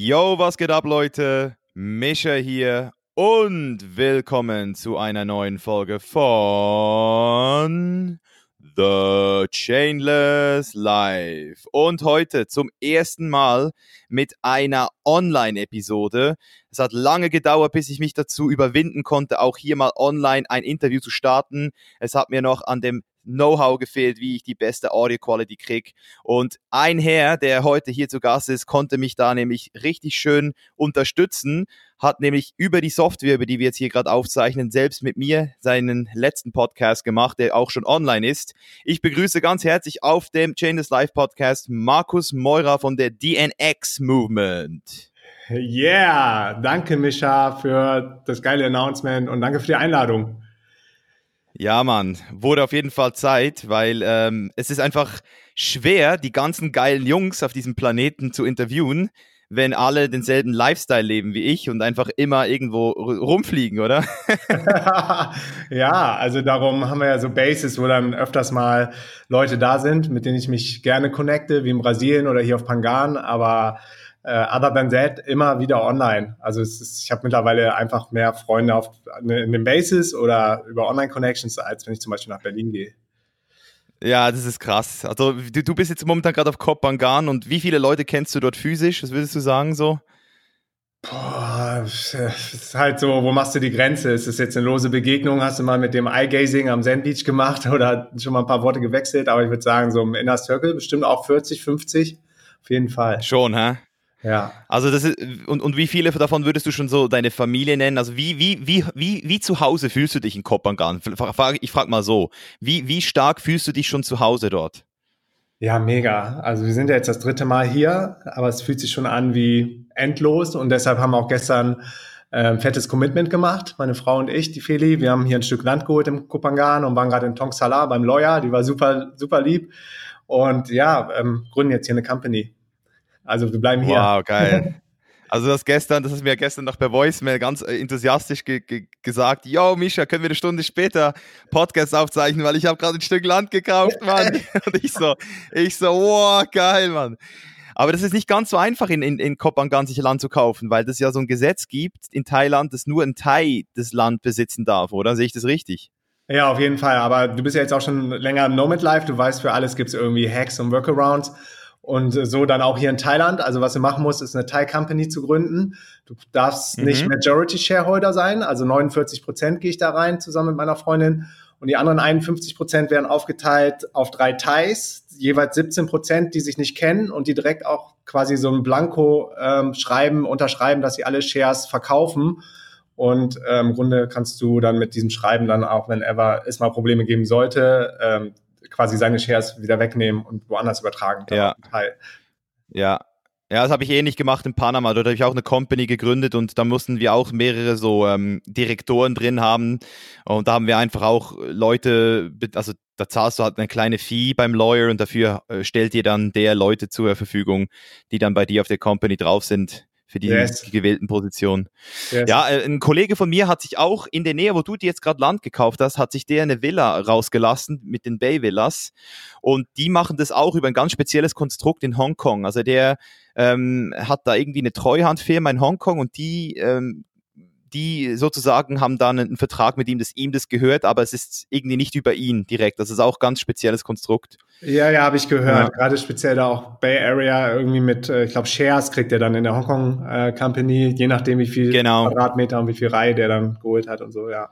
Yo, was geht ab, Leute? Mischa hier und willkommen zu einer neuen Folge von The Chainless Life. Und heute zum ersten Mal mit einer Online-Episode. Es hat lange gedauert, bis ich mich dazu überwinden konnte, auch hier mal online ein Interview zu starten. Es hat mir noch an dem Know-how gefehlt, wie ich die beste Audio-Quality kriege. Und ein Herr, der heute hier zu Gast ist, konnte mich da nämlich richtig schön unterstützen, hat nämlich über die Software, über die wir jetzt hier gerade aufzeichnen, selbst mit mir seinen letzten Podcast gemacht, der auch schon online ist. Ich begrüße ganz herzlich auf dem Chainless Live Podcast Markus Meurer von der DNX Movement. Yeah, danke Mischa für das geile Announcement und danke für die Einladung. Ja, Mann, wurde auf jeden Fall Zeit, weil ähm, es ist einfach schwer, die ganzen geilen Jungs auf diesem Planeten zu interviewen, wenn alle denselben Lifestyle leben wie ich und einfach immer irgendwo rumfliegen, oder? ja, also darum haben wir ja so Bases, wo dann öfters mal Leute da sind, mit denen ich mich gerne connecte, wie in Brasilien oder hier auf Pangan, aber other than that immer wieder online. Also ist, ich habe mittlerweile einfach mehr Freunde auf in den Bases oder über Online-Connections, als wenn ich zum Beispiel nach Berlin gehe. Ja, das ist krass. Also du, du bist jetzt momentan gerade auf Kopangan und wie viele Leute kennst du dort physisch? Was würdest du sagen so? Boah, es ist halt so, wo machst du die Grenze? Ist es jetzt eine lose Begegnung? Hast du mal mit dem Eye-Gazing am Sandbeach gemacht oder schon mal ein paar Worte gewechselt? Aber ich würde sagen, so im Inner Circle bestimmt auch 40, 50. Auf jeden Fall. Schon, hä? Ja. Also das ist, und, und wie viele davon würdest du schon so deine Familie nennen? Also wie, wie, wie, wie, wie zu Hause fühlst du dich in Kopangan? Ich frage mal so, wie, wie stark fühlst du dich schon zu Hause dort? Ja, mega. Also wir sind ja jetzt das dritte Mal hier, aber es fühlt sich schon an wie endlos und deshalb haben wir auch gestern äh, ein fettes Commitment gemacht, meine Frau und ich, die Feli. Wir haben hier ein Stück Land geholt im Kopangan und waren gerade in Tongsala beim Lawyer, die war super, super lieb. Und ja, ähm, gründen jetzt hier eine Company. Also wir bleiben hier. Wow, geil. Also das gestern, das ist mir gestern noch per Voicemail ganz äh, enthusiastisch ge ge gesagt, yo Misha, können wir eine Stunde später Podcast aufzeichnen, weil ich habe gerade ein Stück Land gekauft, Mann. Und ich so, ich so, wow, geil, Mann. Aber das ist nicht ganz so einfach in, in, in Kopangan sich Land zu kaufen, weil es ja so ein Gesetz gibt in Thailand, dass nur ein Thai das Land besitzen darf, oder? Sehe ich das richtig? Ja, auf jeden Fall. Aber du bist ja jetzt auch schon länger im Nomad Life. Du weißt, für alles gibt es irgendwie Hacks und Workarounds. Und so dann auch hier in Thailand. Also was du machen musst, ist eine Thai Company zu gründen. Du darfst mhm. nicht Majority Shareholder sein. Also 49 Prozent gehe ich da rein zusammen mit meiner Freundin. Und die anderen 51 Prozent werden aufgeteilt auf drei Thais, jeweils 17 Prozent, die sich nicht kennen und die direkt auch quasi so ein Blanko ähm, schreiben, unterschreiben, dass sie alle Shares verkaufen. Und ähm, im Grunde kannst du dann mit diesem Schreiben dann auch, wenn ever es mal Probleme geben sollte, ähm, quasi seine Shares wieder wegnehmen und woanders übertragen. Ja. Ja. Ja, das habe ich ähnlich gemacht in Panama. Dort habe ich auch eine Company gegründet und da mussten wir auch mehrere so ähm, Direktoren drin haben. Und da haben wir einfach auch Leute, also da zahlst du halt eine kleine Fee beim Lawyer und dafür äh, stellt dir dann der Leute zur Verfügung, die dann bei dir auf der Company drauf sind für die yes. gewählten Position. Yes. Ja, äh, ein Kollege von mir hat sich auch in der Nähe, wo du dir jetzt gerade Land gekauft hast, hat sich der eine Villa rausgelassen mit den Bay Villas und die machen das auch über ein ganz spezielles Konstrukt in Hongkong. Also der ähm, hat da irgendwie eine Treuhandfirma in Hongkong und die ähm, die sozusagen haben dann einen Vertrag mit ihm, dass ihm das gehört, aber es ist irgendwie nicht über ihn direkt. Das ist auch ein ganz spezielles Konstrukt. Ja, ja, habe ich gehört. Ja. Gerade speziell da auch Bay Area irgendwie mit, äh, ich glaube, Shares kriegt er dann in der Hongkong äh, Company, je nachdem, wie viel genau. Quadratmeter und wie viel Reihe der dann geholt hat und so, ja.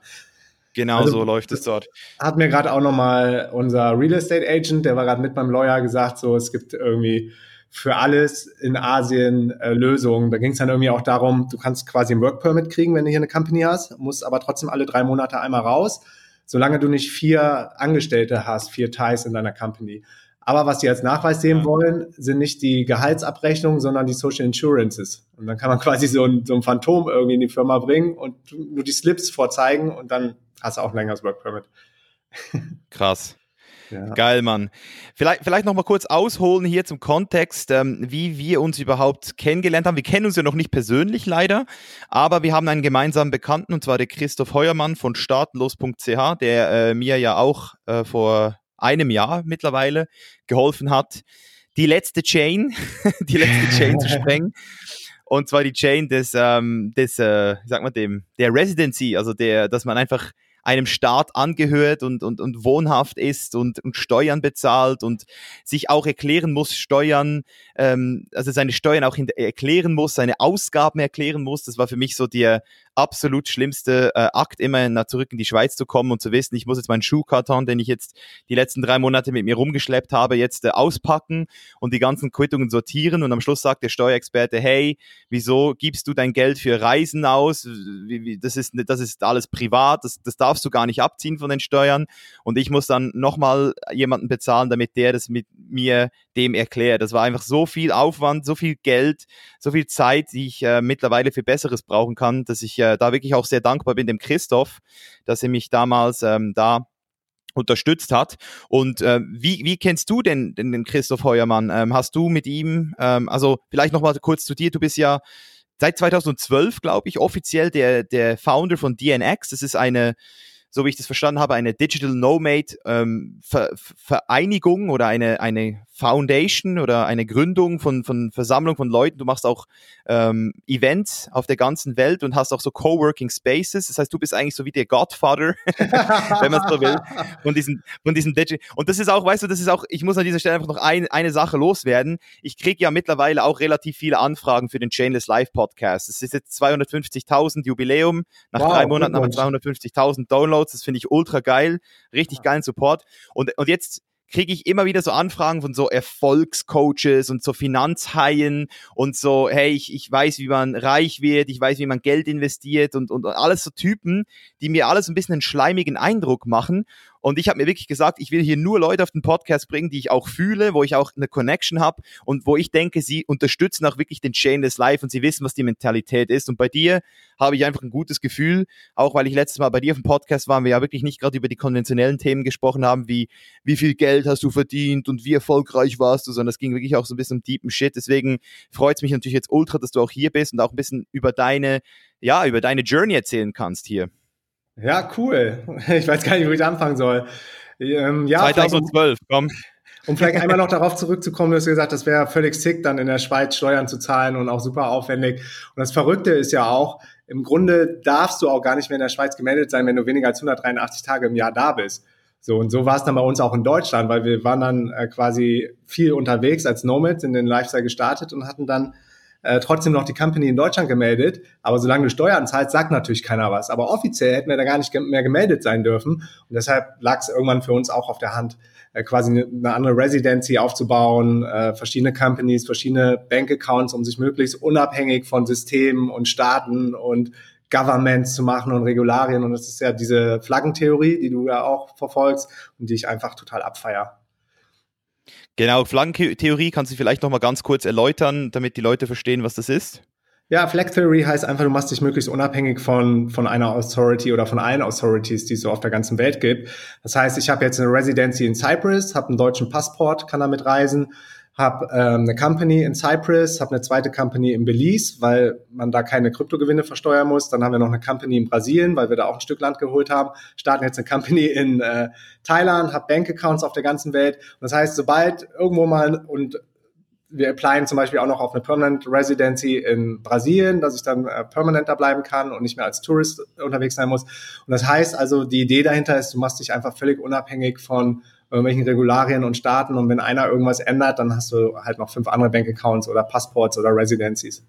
Genau also, so läuft es dort. Hat mir gerade auch nochmal unser Real Estate Agent, der war gerade mit beim Lawyer, gesagt, so es gibt irgendwie für alles in Asien äh, Lösungen. Da ging es dann irgendwie auch darum, du kannst quasi ein Work Permit kriegen, wenn du hier eine Company hast, musst aber trotzdem alle drei Monate einmal raus, solange du nicht vier Angestellte hast, vier Ties in deiner Company. Aber was die als Nachweis sehen wollen, sind nicht die Gehaltsabrechnungen, sondern die Social Insurances. Und dann kann man quasi so ein, so ein Phantom irgendwie in die Firma bringen und nur die Slips vorzeigen und dann hast du auch ein längeres Work Permit. Krass. Ja. Geil, Mann. Vielleicht, vielleicht noch mal kurz ausholen hier zum Kontext, ähm, wie wir uns überhaupt kennengelernt haben. Wir kennen uns ja noch nicht persönlich leider, aber wir haben einen gemeinsamen Bekannten und zwar der Christoph Heuermann von startenlos.ch, der äh, mir ja auch äh, vor einem Jahr mittlerweile geholfen hat, die letzte Chain, die letzte Chain zu sprengen. Und zwar die Chain des, ähm, des äh, sag mal dem, der Residency, also der, dass man einfach einem Staat angehört und, und, und wohnhaft ist und, und Steuern bezahlt und sich auch erklären muss, Steuern, ähm, also seine Steuern auch erklären muss, seine Ausgaben erklären muss. Das war für mich so der, absolut schlimmste äh, Akt, immer nach zurück in die Schweiz zu kommen und zu wissen, ich muss jetzt meinen Schuhkarton, den ich jetzt die letzten drei Monate mit mir rumgeschleppt habe, jetzt äh, auspacken und die ganzen Quittungen sortieren. Und am Schluss sagt der Steuerexperte, hey, wieso gibst du dein Geld für Reisen aus? Wie, wie, das, ist, das ist alles privat, das, das darfst du gar nicht abziehen von den Steuern. Und ich muss dann nochmal jemanden bezahlen, damit der das mit mir dem erklärt. Das war einfach so viel Aufwand, so viel Geld, so viel Zeit, die ich äh, mittlerweile für Besseres brauchen kann, dass ich äh, da wirklich auch sehr dankbar bin dem Christoph, dass er mich damals ähm, da unterstützt hat. Und äh, wie, wie kennst du denn den, Christoph Heuermann? Ähm, hast du mit ihm, ähm, also vielleicht noch mal kurz zu dir, du bist ja seit 2012, glaube ich, offiziell der, der Founder von DNX. Das ist eine so wie ich das verstanden habe, eine Digital Nomade ähm, Ver Vereinigung oder eine, eine Foundation oder eine Gründung von, von Versammlung von Leuten. Du machst auch ähm, Events auf der ganzen Welt und hast auch so Coworking Spaces. Das heißt, du bist eigentlich so wie der Godfather, wenn man es so will, von diesen, von diesen Digital. Und das ist auch, weißt du, das ist auch, ich muss an dieser Stelle einfach noch ein, eine Sache loswerden. Ich kriege ja mittlerweile auch relativ viele Anfragen für den Chainless Live Podcast. Es ist jetzt 250.000 Jubiläum. Nach wow, drei Monaten haben wir 250.000 Downloads. Das finde ich ultra geil. Richtig geilen Support. Und, und jetzt kriege ich immer wieder so Anfragen von so Erfolgscoaches und so Finanzhaien und so, hey, ich, ich weiß, wie man reich wird, ich weiß, wie man Geld investiert und, und alles so Typen, die mir alles ein bisschen einen schleimigen Eindruck machen. Und ich habe mir wirklich gesagt, ich will hier nur Leute auf den Podcast bringen, die ich auch fühle, wo ich auch eine Connection habe und wo ich denke, sie unterstützen auch wirklich den Chainless Life und sie wissen, was die Mentalität ist. Und bei dir habe ich einfach ein gutes Gefühl, auch weil ich letztes Mal bei dir auf dem Podcast war, wir ja wirklich nicht gerade über die konventionellen Themen gesprochen haben, wie wie viel Geld hast du verdient und wie erfolgreich warst du, sondern es ging wirklich auch so ein bisschen um deepen Shit. Deswegen freut es mich natürlich jetzt ultra, dass du auch hier bist und auch ein bisschen über deine, ja, über deine Journey erzählen kannst hier. Ja, cool. Ich weiß gar nicht, wo ich anfangen soll. Ähm, ja, 2012, komm. Um vielleicht einmal noch darauf zurückzukommen, du hast gesagt, das wäre völlig sick, dann in der Schweiz Steuern zu zahlen und auch super aufwendig. Und das Verrückte ist ja auch, im Grunde darfst du auch gar nicht mehr in der Schweiz gemeldet sein, wenn du weniger als 183 Tage im Jahr da bist. So, und so war es dann bei uns auch in Deutschland, weil wir waren dann äh, quasi viel unterwegs als Nomads in den Lifestyle gestartet und hatten dann äh, trotzdem noch die Company in Deutschland gemeldet. Aber solange du Steuern zahlst, sagt natürlich keiner was. Aber offiziell hätten wir da gar nicht mehr gemeldet sein dürfen. Und deshalb lag es irgendwann für uns auch auf der Hand, äh, quasi eine, eine andere Residency aufzubauen, äh, verschiedene Companies, verschiedene Bankaccounts, um sich möglichst unabhängig von Systemen und Staaten und Governments zu machen und Regularien. Und das ist ja diese Flaggentheorie, die du ja auch verfolgst und die ich einfach total abfeier. Genau, Flaggentheorie kannst du vielleicht noch mal ganz kurz erläutern, damit die Leute verstehen, was das ist? Ja, Flag Theory heißt einfach, du machst dich möglichst unabhängig von, von einer Authority oder von allen Authorities, die es so auf der ganzen Welt gibt. Das heißt, ich habe jetzt eine Residency in Cyprus, habe einen deutschen Passport, kann damit reisen, habe ähm, eine Company in Cyprus, habe eine zweite Company in Belize, weil man da keine Kryptogewinne versteuern muss. Dann haben wir noch eine Company in Brasilien, weil wir da auch ein Stück Land geholt haben. Starten jetzt eine Company in äh, Thailand, habe Bankaccounts auf der ganzen Welt. Und das heißt, sobald irgendwo mal und wir applyen zum Beispiel auch noch auf eine Permanent Residency in Brasilien, dass ich dann äh, permanenter bleiben kann und nicht mehr als Tourist unterwegs sein muss. Und das heißt also, die Idee dahinter ist, du machst dich einfach völlig unabhängig von irgendwelchen Regularien und Staaten und wenn einer irgendwas ändert, dann hast du halt noch fünf andere Bankaccounts oder Passports oder Residencies.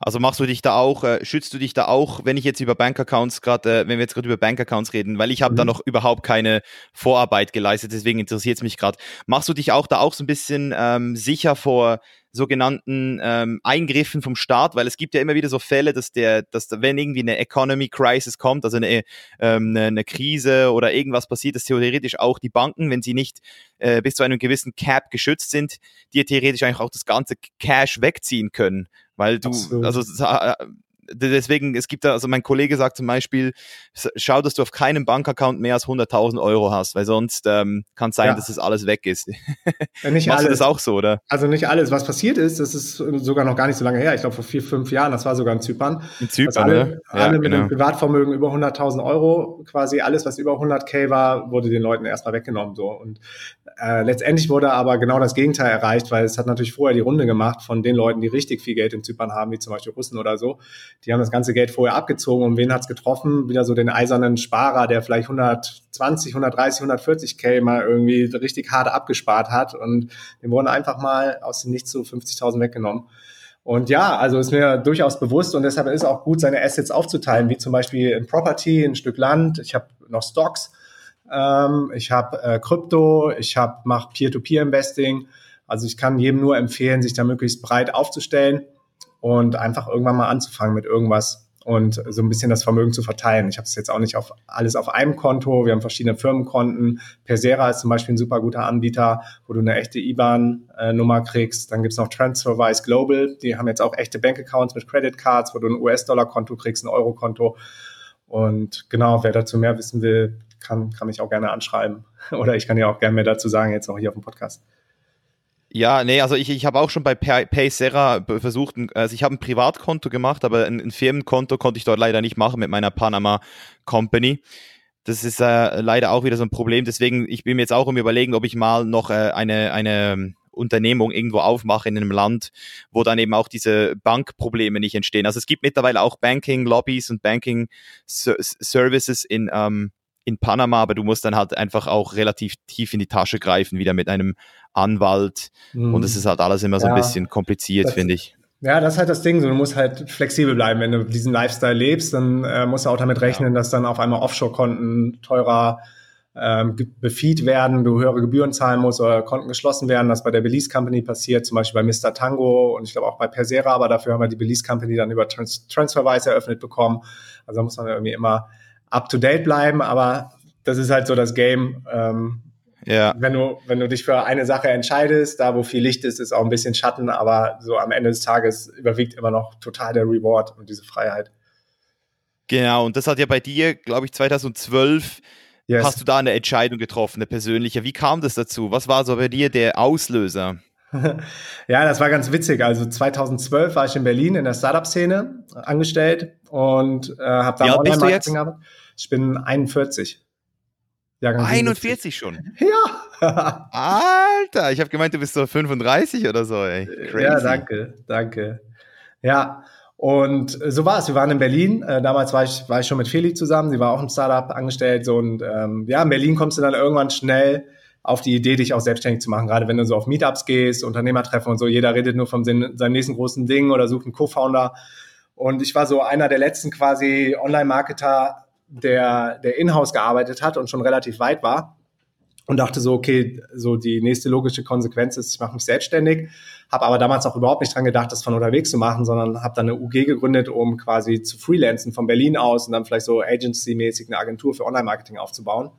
Also machst du dich da auch, äh, schützt du dich da auch, wenn ich jetzt über Bankaccounts gerade, äh, wenn wir jetzt gerade über Bankaccounts reden, weil ich habe mhm. da noch überhaupt keine Vorarbeit geleistet, deswegen interessiert es mich gerade. Machst du dich auch da auch so ein bisschen ähm, sicher vor sogenannten ähm, Eingriffen vom Staat, weil es gibt ja immer wieder so Fälle, dass der, dass wenn irgendwie eine Economy Crisis kommt, also eine, ähm, eine, eine Krise oder irgendwas passiert, dass theoretisch auch die Banken, wenn sie nicht äh, bis zu einem gewissen Cap geschützt sind, dir theoretisch eigentlich auch das ganze Cash wegziehen können, weil du, Absolut. also deswegen, es gibt da, also mein Kollege sagt zum Beispiel, schau, dass du auf keinem Bankaccount mehr als 100.000 Euro hast, weil sonst ähm, kann es sein, ja. dass das alles weg ist. Ja, nicht Machst alles. du das auch so, oder? Also nicht alles. Was passiert ist, das ist sogar noch gar nicht so lange her, ich glaube vor vier, fünf Jahren, das war sogar in Zypern. In Zypern, alle, ne? ja, alle mit genau. einem Privatvermögen über 100.000 Euro, quasi alles, was über 100k war, wurde den Leuten erstmal weggenommen. so Und äh, letztendlich wurde aber genau das Gegenteil erreicht, weil es hat natürlich vorher die Runde gemacht von den Leuten, die richtig viel Geld in Zypern haben, wie zum Beispiel Russen oder so. Die haben das ganze Geld vorher abgezogen und wen hat's getroffen? Wieder so den eisernen Sparer, der vielleicht 120, 130, 140 K mal irgendwie richtig hart abgespart hat und dem wurden einfach mal aus dem Nichts so 50.000 weggenommen. Und ja, also ist mir durchaus bewusst und deshalb ist auch gut, seine Assets aufzuteilen, wie zum Beispiel in Property, ein Stück Land. Ich habe noch Stocks, ähm, ich habe äh, Krypto, ich habe mache Peer-to-Peer-Investing. Also ich kann jedem nur empfehlen, sich da möglichst breit aufzustellen und einfach irgendwann mal anzufangen mit irgendwas und so ein bisschen das Vermögen zu verteilen. Ich habe es jetzt auch nicht auf alles auf einem Konto. Wir haben verschiedene Firmenkonten. Persera ist zum Beispiel ein super guter Anbieter, wo du eine echte IBAN-Nummer kriegst. Dann gibt's noch TransferWise Global. Die haben jetzt auch echte Bankaccounts mit Credit Cards, wo du ein US-Dollar-Konto kriegst, ein Euro-Konto. Und genau, wer dazu mehr wissen will, kann, kann mich auch gerne anschreiben. Oder ich kann ja auch gerne mehr dazu sagen, jetzt auch hier auf dem Podcast. Ja, nee, also ich, ich habe auch schon bei Paysera versucht, also ich habe ein Privatkonto gemacht, aber ein, ein, Firmenkonto konnte ich dort leider nicht machen mit meiner Panama Company. Das ist äh, leider auch wieder so ein Problem. Deswegen, ich bin mir jetzt auch um überlegen, ob ich mal noch äh, eine, eine Unternehmung irgendwo aufmache in einem Land, wo dann eben auch diese Bankprobleme nicht entstehen. Also es gibt mittlerweile auch Banking-Lobbys und Banking-Services in, ähm, in Panama, aber du musst dann halt einfach auch relativ tief in die Tasche greifen, wieder mit einem Anwalt. Mhm. Und es ist halt alles immer so ja, ein bisschen kompliziert, finde ich. Ja, das ist halt das Ding. So, du musst halt flexibel bleiben. Wenn du diesen Lifestyle lebst, dann äh, musst du auch damit rechnen, ja. dass dann auf einmal Offshore-Konten teurer ähm, befeed werden, du höhere Gebühren zahlen musst oder Konten geschlossen werden. Das bei der Belize Company passiert, zum Beispiel bei Mr. Tango und ich glaube auch bei Persera, aber dafür haben wir die Belize Company dann über Trans Transferwise eröffnet bekommen. Also da muss man irgendwie immer up to date bleiben, aber das ist halt so das Game. Ähm, ja. Wenn du, wenn du dich für eine Sache entscheidest, da wo viel Licht ist, ist auch ein bisschen Schatten, aber so am Ende des Tages überwiegt immer noch total der Reward und diese Freiheit. Genau, und das hat ja bei dir, glaube ich, 2012 yes. hast du da eine Entscheidung getroffen, eine persönliche. Wie kam das dazu? Was war so bei dir der Auslöser? ja, das war ganz witzig. Also 2012 war ich in Berlin in der Startup-Szene angestellt und äh, habe da Online-Marketing gehabt. Ich bin 41. Jahrgang 41 schon? Ja. Alter, ich habe gemeint, du bist so 35 oder so, ey. Crazy. Ja, danke, danke. Ja, und so war es. Wir waren in Berlin. Äh, damals war ich, war ich schon mit Feli zusammen. Sie war auch im Startup angestellt. So, und ähm, ja, in Berlin kommst du dann irgendwann schnell auf die Idee, dich auch selbstständig zu machen. Gerade wenn du so auf Meetups gehst, Unternehmertreffen und so. Jeder redet nur von seinem nächsten großen Ding oder sucht einen Co-Founder. Und ich war so einer der letzten quasi Online-Marketer, der, der in-house gearbeitet hat und schon relativ weit war und dachte so, okay, so die nächste logische Konsequenz ist, ich mache mich selbstständig, habe aber damals auch überhaupt nicht dran gedacht, das von unterwegs zu machen, sondern habe dann eine UG gegründet, um quasi zu freelancen von Berlin aus und dann vielleicht so agency-mäßig eine Agentur für Online-Marketing aufzubauen.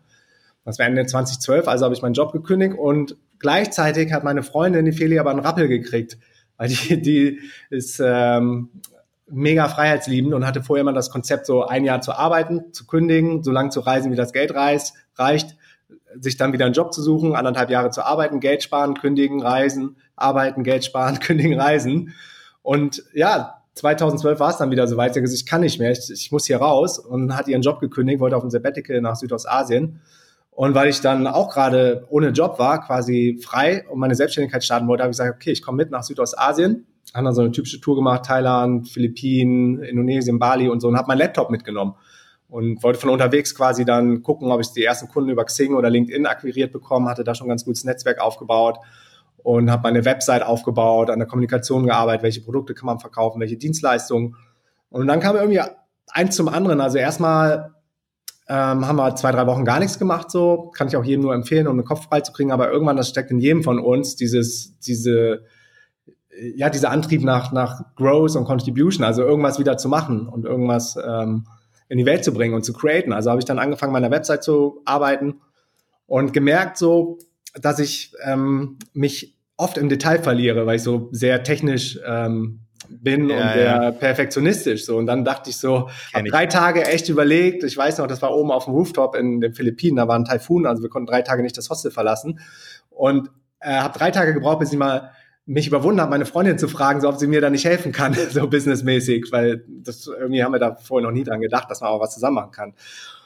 Das war Ende 2012, also habe ich meinen Job gekündigt und gleichzeitig hat meine Freundin, die Feli, aber einen Rappel gekriegt, weil die, die ist ähm, mega freiheitsliebend und hatte vorher mal das Konzept, so ein Jahr zu arbeiten, zu kündigen, so lange zu reisen, wie das Geld reicht, reicht, sich dann wieder einen Job zu suchen, anderthalb Jahre zu arbeiten, Geld sparen, kündigen, reisen, arbeiten, Geld sparen, kündigen, reisen. Und ja, 2012 war es dann wieder so weit, sie gesagt, ich kann nicht mehr, ich, ich muss hier raus und hat ihren Job gekündigt, wollte auf ein Sabbatical nach Südostasien. Und weil ich dann auch gerade ohne Job war, quasi frei und meine Selbstständigkeit starten wollte, habe ich gesagt, okay, ich komme mit nach Südostasien haben dann so eine typische Tour gemacht, Thailand, Philippinen, Indonesien, Bali und so und habe meinen Laptop mitgenommen und wollte von unterwegs quasi dann gucken, ob ich die ersten Kunden über Xing oder LinkedIn akquiriert bekommen, hatte da schon ein ganz gutes Netzwerk aufgebaut und habe meine Website aufgebaut, an der Kommunikation gearbeitet, welche Produkte kann man verkaufen, welche Dienstleistungen. Und dann kam irgendwie eins zum anderen. Also erstmal ähm, haben wir zwei, drei Wochen gar nichts gemacht, so kann ich auch jedem nur empfehlen, um den Kopf frei zu kriegen. Aber irgendwann, das steckt in jedem von uns, dieses, diese ja, dieser Antrieb nach, nach Growth und Contribution, also irgendwas wieder zu machen und irgendwas ähm, in die Welt zu bringen und zu createn. Also habe ich dann angefangen, meiner Website zu arbeiten und gemerkt so, dass ich ähm, mich oft im Detail verliere, weil ich so sehr technisch ähm, bin ja, und sehr ja. perfektionistisch. So. Und dann dachte ich so, habe drei Tage echt überlegt. Ich weiß noch, das war oben auf dem Rooftop in den Philippinen, da war ein Taifun, also wir konnten drei Tage nicht das Hostel verlassen. Und äh, habe drei Tage gebraucht, bis ich mal mich überwunden habe, meine Freundin zu fragen, so ob sie mir da nicht helfen kann, so businessmäßig, weil das irgendwie haben wir da vorher noch nie dran gedacht, dass man auch was zusammen machen kann.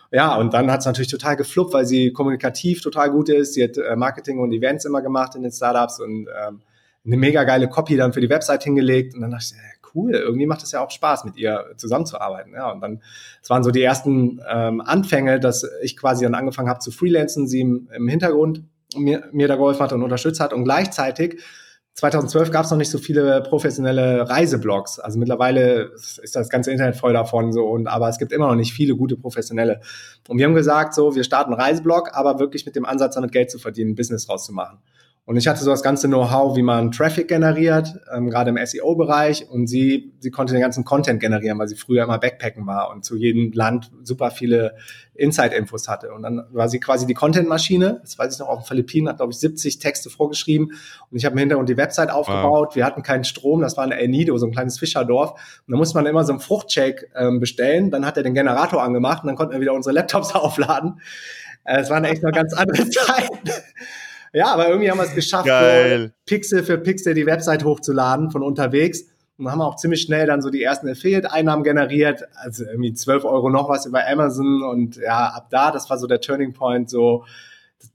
Ja, und dann hat es natürlich total gefluppt, weil sie kommunikativ total gut ist. Sie hat äh, Marketing und Events immer gemacht in den Startups und ähm, eine mega geile Copy dann für die Website hingelegt. Und dann dachte ich, cool, irgendwie macht es ja auch Spaß, mit ihr zusammenzuarbeiten. Ja, und dann, es waren so die ersten ähm, Anfänge, dass ich quasi dann angefangen habe zu freelancen, sie im, im Hintergrund mir, mir da geholfen hat und unterstützt hat. Und gleichzeitig 2012 gab es noch nicht so viele professionelle Reiseblogs. Also mittlerweile ist das ganze Internet voll davon so und aber es gibt immer noch nicht viele gute professionelle. Und wir haben gesagt, so wir starten einen Reiseblog, aber wirklich mit dem Ansatz, damit Geld zu verdienen, Business rauszumachen. Und ich hatte so das ganze Know-how, wie man Traffic generiert, ähm, gerade im SEO-Bereich. Und sie, sie konnte den ganzen Content generieren, weil sie früher immer Backpacken war und zu jedem Land super viele Inside-Infos hatte. Und dann war sie quasi die Content-Maschine. Das weiß ich noch, auf den Philippinen hat, glaube ich, 70 Texte vorgeschrieben. Und ich habe im Hintergrund die Website aufgebaut. Wow. Wir hatten keinen Strom. Das war ein El Nido, so ein kleines Fischerdorf. Und da musste man immer so einen Fruchtshake ähm, bestellen. Dann hat er den Generator angemacht und dann konnten wir wieder unsere Laptops aufladen. Äh, es waren echt noch ganz andere Zeiten. Ja, aber irgendwie haben wir es geschafft, so Pixel für Pixel die Website hochzuladen von unterwegs. Und haben auch ziemlich schnell dann so die ersten Affiliate-Einnahmen generiert. Also irgendwie 12 Euro noch was über Amazon. Und ja, ab da, das war so der Turning Point, so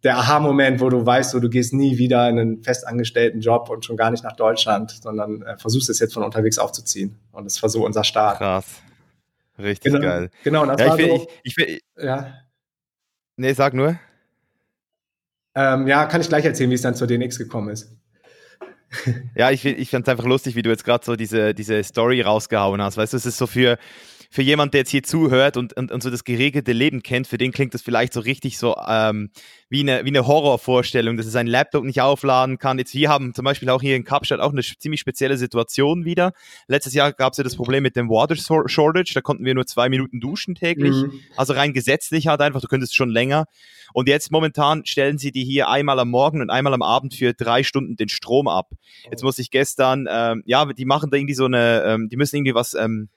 der Aha-Moment, wo du weißt, so, du gehst nie wieder in einen festangestellten Job und schon gar nicht nach Deutschland, sondern äh, versuchst es jetzt von unterwegs aufzuziehen. Und das war so unser Start. Krass. Richtig genau, geil. Genau, das ja, war ich will, so. Ich, ich will, ja. Nee, sag nur. Ähm, ja, kann ich gleich erzählen, wie es dann zur DNX gekommen ist. ja, ich, ich fand es einfach lustig, wie du jetzt gerade so diese, diese Story rausgehauen hast. Weißt du, es ist so für, für jemand, der jetzt hier zuhört und, und, und so das geregelte Leben kennt, für den klingt das vielleicht so richtig so ähm, wie, eine, wie eine Horrorvorstellung, dass er seinen Laptop nicht aufladen kann. Jetzt wir haben zum Beispiel auch hier in Kapstadt auch eine ziemlich spezielle Situation wieder. Letztes Jahr gab es ja das Problem mit dem Water Shortage, da konnten wir nur zwei Minuten duschen täglich. Mhm. Also rein gesetzlich halt einfach, du könntest schon länger. Und jetzt momentan stellen sie die hier einmal am Morgen und einmal am Abend für drei Stunden den Strom ab. Jetzt muss ich gestern, ähm, ja, die machen da irgendwie so eine, ähm, die müssen irgendwie was ähm,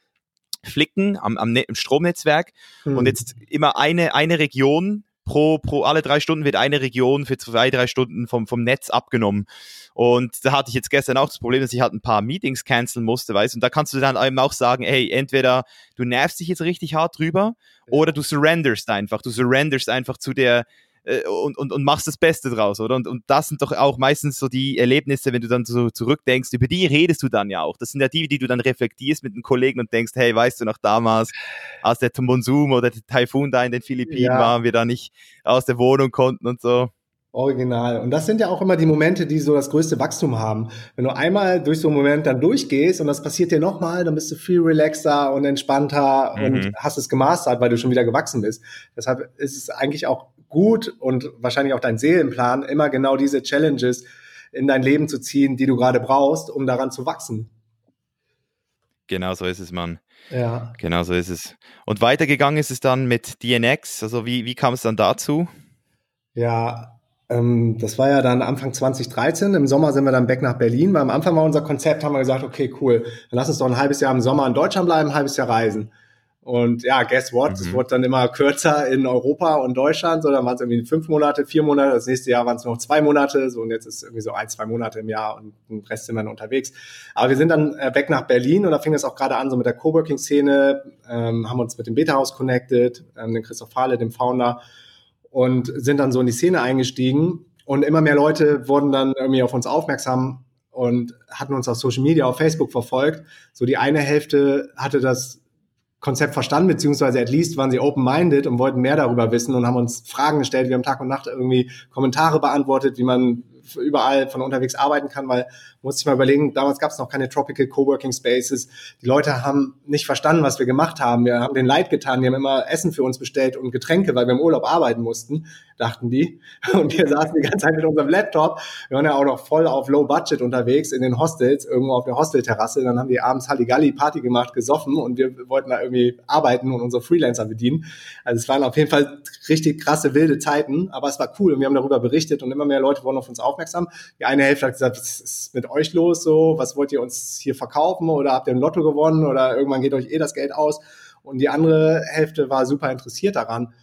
flicken am, am ne Stromnetzwerk mhm. und jetzt immer eine, eine Region pro, pro alle drei Stunden wird eine Region für zwei, drei Stunden vom, vom Netz abgenommen. Und da hatte ich jetzt gestern auch das Problem, dass ich halt ein paar Meetings canceln musste, weißt du, und da kannst du dann eben auch sagen, hey, entweder du nervst dich jetzt richtig hart drüber oder du surrenderst einfach, du surrenderst einfach zu der, äh, und, und, und machst das Beste draus, oder? Und, und das sind doch auch meistens so die Erlebnisse, wenn du dann so zurückdenkst, über die redest du dann ja auch. Das sind ja die, die du dann reflektierst mit einem Kollegen und denkst, hey, weißt du noch damals, als der Monsum oder der Taifun da in den Philippinen ja. waren, wir da nicht aus der Wohnung konnten und so. Original. Und das sind ja auch immer die Momente, die so das größte Wachstum haben. Wenn du einmal durch so einen Moment dann durchgehst und das passiert dir nochmal, dann bist du viel relaxer und entspannter mhm. und hast es gemastert, weil du schon wieder gewachsen bist. Deshalb ist es eigentlich auch gut und wahrscheinlich auch dein Seelenplan, immer genau diese Challenges in dein Leben zu ziehen, die du gerade brauchst, um daran zu wachsen. Genau so ist es, Mann. Ja. Genau so ist es. Und weitergegangen ist es dann mit DNX. Also wie, wie kam es dann dazu? Ja, ähm, das war ja dann Anfang 2013. Im Sommer sind wir dann back nach Berlin, weil am Anfang war unser Konzept, haben wir gesagt, okay, cool, dann lass uns doch ein halbes Jahr im Sommer in Deutschland bleiben, ein halbes Jahr reisen. Und ja, guess what? Es mhm. wurde dann immer kürzer in Europa und Deutschland. So, dann waren es irgendwie fünf Monate, vier Monate. Das nächste Jahr waren es noch zwei Monate. So, und jetzt ist es irgendwie so ein, zwei Monate im Jahr und den Rest sind wir dann unterwegs. Aber wir sind dann äh, weg nach Berlin und da fing es auch gerade an, so mit der Coworking-Szene, ähm, haben uns mit dem Beta-Haus connected, ähm, den Christoph Fahle, dem Founder, und sind dann so in die Szene eingestiegen. Und immer mehr Leute wurden dann irgendwie auf uns aufmerksam und hatten uns auf Social Media, auf Facebook verfolgt. So die eine Hälfte hatte das Konzept verstanden, beziehungsweise at least waren sie open-minded und wollten mehr darüber wissen und haben uns Fragen gestellt. Wir haben Tag und Nacht irgendwie Kommentare beantwortet, wie man überall von unterwegs arbeiten kann, weil muss ich mal überlegen, damals gab es noch keine Tropical Coworking Spaces. Die Leute haben nicht verstanden, was wir gemacht haben. Wir haben den Leid getan. Die haben immer Essen für uns bestellt und Getränke, weil wir im Urlaub arbeiten mussten, dachten die. Und wir saßen die ganze Zeit mit unserem Laptop. Wir waren ja auch noch voll auf Low Budget unterwegs in den Hostels, irgendwo auf der Hostelterrasse. Dann haben die abends Halligalli Party gemacht, gesoffen und wir wollten da irgendwie arbeiten und unsere Freelancer bedienen. Also es waren auf jeden Fall richtig krasse, wilde Zeiten, aber es war cool und wir haben darüber berichtet und immer mehr Leute wurden auf uns aufmerksam. Die eine Hälfte hat gesagt, was ist mit euch los so? Was wollt ihr uns hier verkaufen? Oder habt ihr ein Lotto gewonnen? Oder irgendwann geht euch eh das Geld aus? Und die andere Hälfte war super interessiert daran.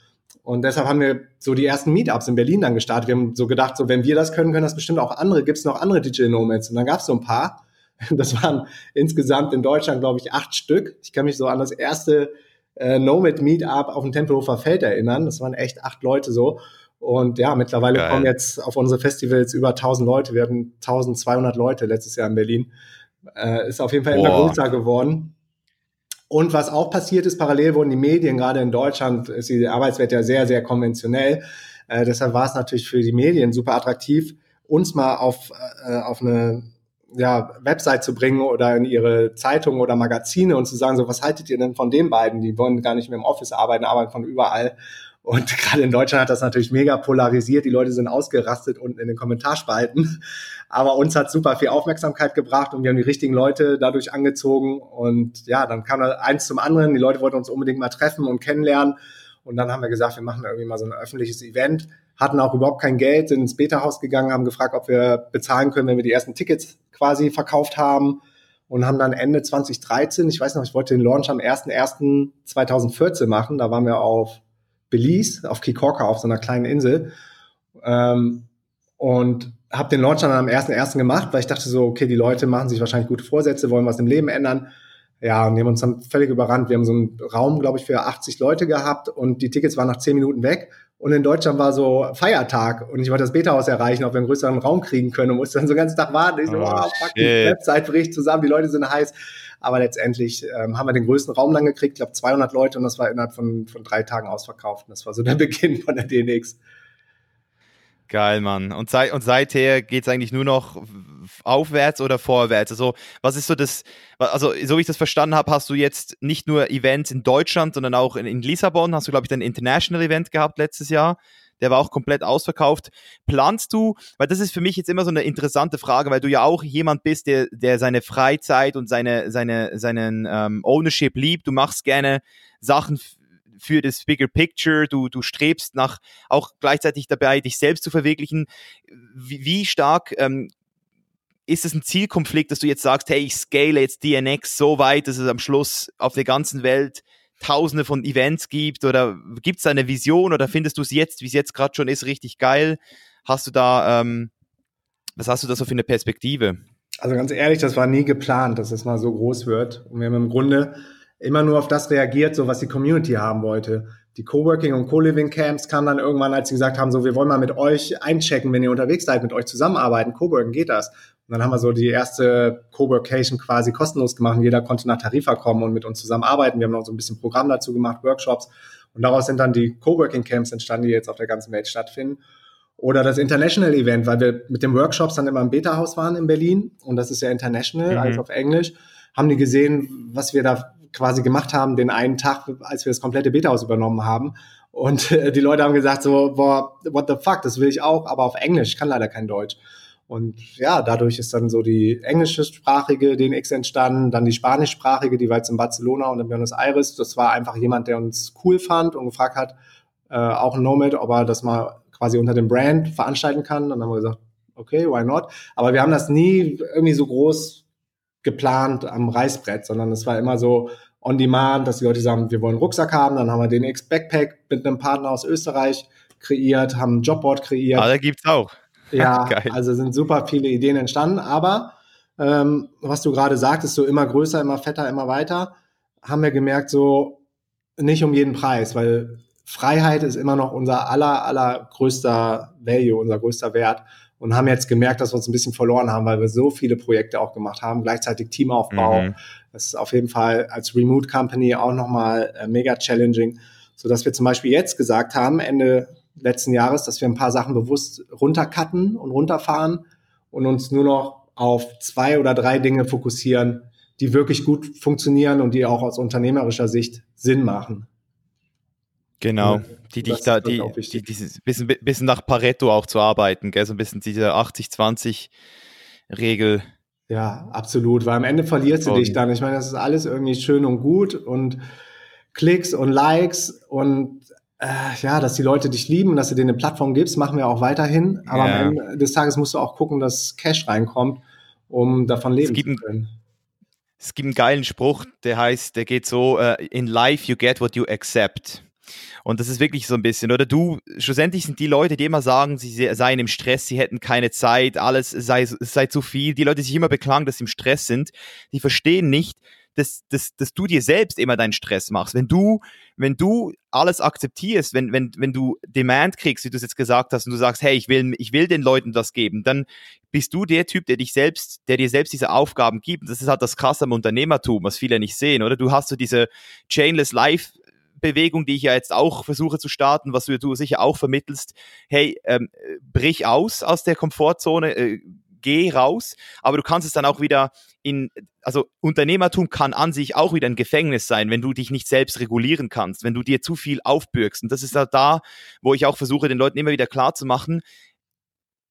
Und deshalb haben wir so die ersten Meetups in Berlin dann gestartet. Wir haben so gedacht, so wenn wir das können, können das bestimmt auch andere. Gibt es noch andere Digital Nomads? Und dann gab es so ein paar. Das waren insgesamt in Deutschland, glaube ich, acht Stück. Ich kann mich so an das erste äh, Nomad Meetup auf dem Tempelhofer Feld erinnern. Das waren echt acht Leute so. Und ja, mittlerweile Geil. kommen jetzt auf unsere Festivals über 1000 Leute. Wir hatten 1200 Leute letztes Jahr in Berlin. Äh, ist auf jeden Fall immer größer geworden. Und was auch passiert ist, parallel wurden die Medien, gerade in Deutschland ist die Arbeitswelt ja sehr, sehr konventionell. Äh, deshalb war es natürlich für die Medien super attraktiv, uns mal auf, äh, auf eine ja, Website zu bringen oder in ihre Zeitungen oder Magazine und zu sagen, so, was haltet ihr denn von den beiden? Die wollen gar nicht mehr im Office arbeiten, arbeiten von überall. Und gerade in Deutschland hat das natürlich mega polarisiert. Die Leute sind ausgerastet unten in den Kommentarspalten. Aber uns hat super viel Aufmerksamkeit gebracht und wir haben die richtigen Leute dadurch angezogen. Und ja, dann kam eins zum anderen. Die Leute wollten uns unbedingt mal treffen und kennenlernen. Und dann haben wir gesagt, wir machen irgendwie mal so ein öffentliches Event. Hatten auch überhaupt kein Geld, sind ins Beta-Haus gegangen, haben gefragt, ob wir bezahlen können, wenn wir die ersten Tickets quasi verkauft haben und haben dann Ende 2013, ich weiß noch, ich wollte den Launch am 01.01.2014 machen. Da waren wir auf Belize, auf Kikorka, auf so einer kleinen Insel. Ähm, und habe den Launch dann am 1.1. gemacht, weil ich dachte so, okay, die Leute machen sich wahrscheinlich gute Vorsätze, wollen was im Leben ändern. Ja, und die haben uns dann völlig überrannt. Wir haben so einen Raum, glaube ich, für 80 Leute gehabt und die Tickets waren nach 10 Minuten weg. Und in Deutschland war so Feiertag und ich wollte das Beta-Haus erreichen, ob wir einen größeren Raum kriegen können und musste dann so den ganzen Tag warten. Ich so, oh, wow, fuck, die Website bricht zusammen, die Leute sind heiß. Aber letztendlich ähm, haben wir den größten Raum dann gekriegt, ich glaube 200 Leute und das war innerhalb von, von drei Tagen ausverkauft. Und das war so der Beginn von der DNX. Geil, Mann. Und, seit, und seither geht es eigentlich nur noch aufwärts oder vorwärts? Also, was ist so das, also, so wie ich das verstanden habe, hast du jetzt nicht nur Events in Deutschland, sondern auch in, in Lissabon, hast du, glaube ich, ein International Event gehabt letztes Jahr der war auch komplett ausverkauft. Planst du, weil das ist für mich jetzt immer so eine interessante Frage, weil du ja auch jemand bist, der, der seine Freizeit und seine, seine, seinen ähm, Ownership liebt. Du machst gerne Sachen für das Bigger Picture, du, du strebst nach auch gleichzeitig dabei, dich selbst zu verwirklichen. Wie, wie stark ähm, ist es ein Zielkonflikt, dass du jetzt sagst, hey, ich scale jetzt DNX so weit, dass es am Schluss auf der ganzen Welt tausende von Events gibt oder gibt es da eine Vision oder findest du es jetzt, wie es jetzt gerade schon ist, richtig geil? Hast du da, ähm, was hast du da so für eine Perspektive? Also ganz ehrlich, das war nie geplant, dass es mal so groß wird. Und wir haben im Grunde immer nur auf das reagiert, so was die Community haben wollte. Die Coworking und Co-Living Camps kamen dann irgendwann, als sie gesagt haben, so wir wollen mal mit euch einchecken, wenn ihr unterwegs seid, mit euch zusammenarbeiten. Coworking geht das. Und dann haben wir so die erste Coworkation quasi kostenlos gemacht. Jeder konnte nach Tarifa kommen und mit uns zusammenarbeiten. Wir haben noch so ein bisschen Programm dazu gemacht, Workshops. Und daraus sind dann die Coworking Camps entstanden, die jetzt auf der ganzen Welt stattfinden. Oder das International Event, weil wir mit den Workshops dann immer im Beta-Haus waren in Berlin. Und das ist ja international, mhm. alles auf Englisch. Haben die gesehen, was wir da quasi gemacht haben, den einen Tag, als wir das komplette Beta-Haus übernommen haben. Und die Leute haben gesagt so, boah, what the fuck, das will ich auch, aber auf Englisch, ich kann leider kein Deutsch. Und ja, dadurch ist dann so die englischsprachige DNX entstanden, dann die spanischsprachige, die war jetzt in Barcelona und in Buenos Aires. Das war einfach jemand, der uns cool fand und gefragt hat, äh, auch ein Nomad, ob er das mal quasi unter dem Brand veranstalten kann. Dann haben wir gesagt, okay, why not? Aber wir haben das nie irgendwie so groß geplant am Reißbrett, sondern es war immer so on demand, dass die Leute sagen, wir wollen einen Rucksack haben. Dann haben wir den X-Backpack mit einem Partner aus Österreich kreiert, haben ein Jobboard kreiert. Ah, da gibt's auch. Ja, also sind super viele Ideen entstanden, aber ähm, was du gerade sagtest, so immer größer, immer fetter, immer weiter, haben wir gemerkt, so nicht um jeden Preis, weil Freiheit ist immer noch unser aller, aller größter Value, unser größter Wert und haben jetzt gemerkt, dass wir uns ein bisschen verloren haben, weil wir so viele Projekte auch gemacht haben, gleichzeitig Teamaufbau. Mhm. Das ist auf jeden Fall als Remote Company auch nochmal äh, mega challenging, so dass wir zum Beispiel jetzt gesagt haben, Ende letzten Jahres, dass wir ein paar Sachen bewusst runtercutten und runterfahren und uns nur noch auf zwei oder drei Dinge fokussieren, die wirklich gut funktionieren und die auch aus unternehmerischer Sicht Sinn machen. Genau, die dich da, die, die, dieses bisschen, bisschen nach Pareto auch zu arbeiten, gell? so ein bisschen diese 80-20-Regel. Ja, absolut, weil am Ende verlierst du dich dann. Ich meine, das ist alles irgendwie schön und gut und Klicks und Likes und ja, dass die Leute dich lieben, dass du denen eine Plattform gibst, machen wir auch weiterhin. Aber ja. am Ende des Tages musst du auch gucken, dass Cash reinkommt, um davon leben zu können. Es gibt einen geilen Spruch, der heißt, der geht so, uh, in life you get what you accept. Und das ist wirklich so ein bisschen, oder du, schlussendlich sind die Leute, die immer sagen, sie seien im Stress, sie hätten keine Zeit, alles sei, sei zu viel. Die Leute, die sich immer beklagen, dass sie im Stress sind, die verstehen nicht, dass, dass, dass du dir selbst immer deinen Stress machst. Wenn du, wenn du alles akzeptierst, wenn, wenn, wenn du Demand kriegst, wie du es jetzt gesagt hast, und du sagst, hey, ich will, ich will den Leuten das geben, dann bist du der Typ, der dich selbst, der dir selbst diese Aufgaben gibt. Das ist halt das krasse am Unternehmertum, was viele nicht sehen, oder? Du hast so diese Chainless Life Bewegung, die ich ja jetzt auch versuche zu starten, was du, du sicher auch vermittelst. Hey, ähm, brich aus aus der Komfortzone, äh, geh raus, aber du kannst es dann auch wieder in, also Unternehmertum kann an sich auch wieder ein Gefängnis sein, wenn du dich nicht selbst regulieren kannst, wenn du dir zu viel aufbürgst. Und das ist halt da, wo ich auch versuche, den Leuten immer wieder klar zu machen,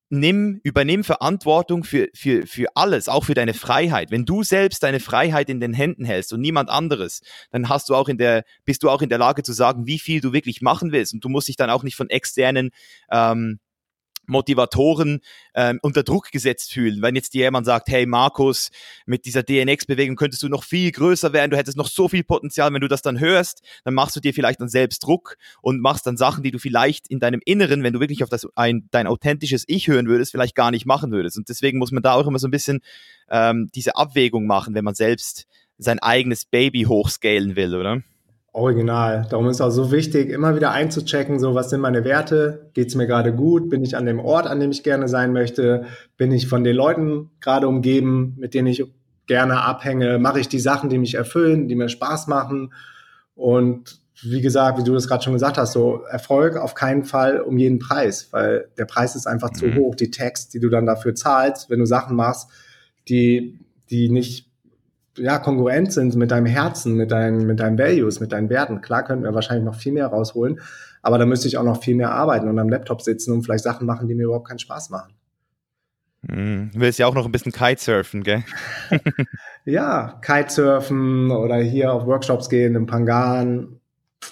nimm, übernimm Verantwortung für, für, für alles, auch für deine Freiheit. Wenn du selbst deine Freiheit in den Händen hältst und niemand anderes, dann hast du auch in der, bist du auch in der Lage zu sagen, wie viel du wirklich machen willst. Und du musst dich dann auch nicht von externen ähm, Motivatoren ähm, unter Druck gesetzt fühlen. Wenn jetzt dir jemand sagt, hey Markus, mit dieser DNX-Bewegung könntest du noch viel größer werden, du hättest noch so viel Potenzial, wenn du das dann hörst, dann machst du dir vielleicht dann selbst Druck und machst dann Sachen, die du vielleicht in deinem Inneren, wenn du wirklich auf das ein, dein authentisches Ich hören würdest, vielleicht gar nicht machen würdest. Und deswegen muss man da auch immer so ein bisschen ähm, diese Abwägung machen, wenn man selbst sein eigenes Baby hochscalen will, oder? Original. Darum ist auch so wichtig, immer wieder einzuchecken, so was sind meine Werte, geht es mir gerade gut, bin ich an dem Ort, an dem ich gerne sein möchte, bin ich von den Leuten gerade umgeben, mit denen ich gerne abhänge, mache ich die Sachen, die mich erfüllen, die mir Spaß machen und wie gesagt, wie du das gerade schon gesagt hast, so Erfolg auf keinen Fall um jeden Preis, weil der Preis ist einfach mhm. zu hoch. Die Text, die du dann dafür zahlst, wenn du Sachen machst, die, die nicht ja, kongruent sind mit deinem Herzen, mit deinen, mit deinen Values, mit deinen Werten. Klar könnten wir wahrscheinlich noch viel mehr rausholen, aber da müsste ich auch noch viel mehr arbeiten und am Laptop sitzen und vielleicht Sachen machen, die mir überhaupt keinen Spaß machen. Hm, du willst ja auch noch ein bisschen Kitesurfen, gell? ja, Kitesurfen oder hier auf Workshops gehen im Pangan.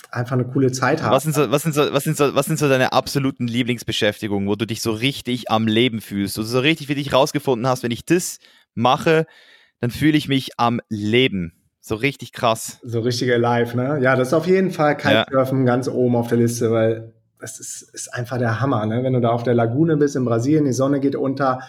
Einfach eine coole Zeit haben. Was sind, so, was, sind so, was, sind so, was sind so deine absoluten Lieblingsbeschäftigungen, wo du dich so richtig am Leben fühlst, wo du so richtig für dich rausgefunden hast, wenn ich das mache, dann fühle ich mich am Leben. So richtig krass. So richtig alive, ne? Ja, das ist auf jeden Fall Kitesurfen ja. ganz oben auf der Liste, weil das ist, ist einfach der Hammer, ne? Wenn du da auf der Lagune bist in Brasilien, die Sonne geht unter,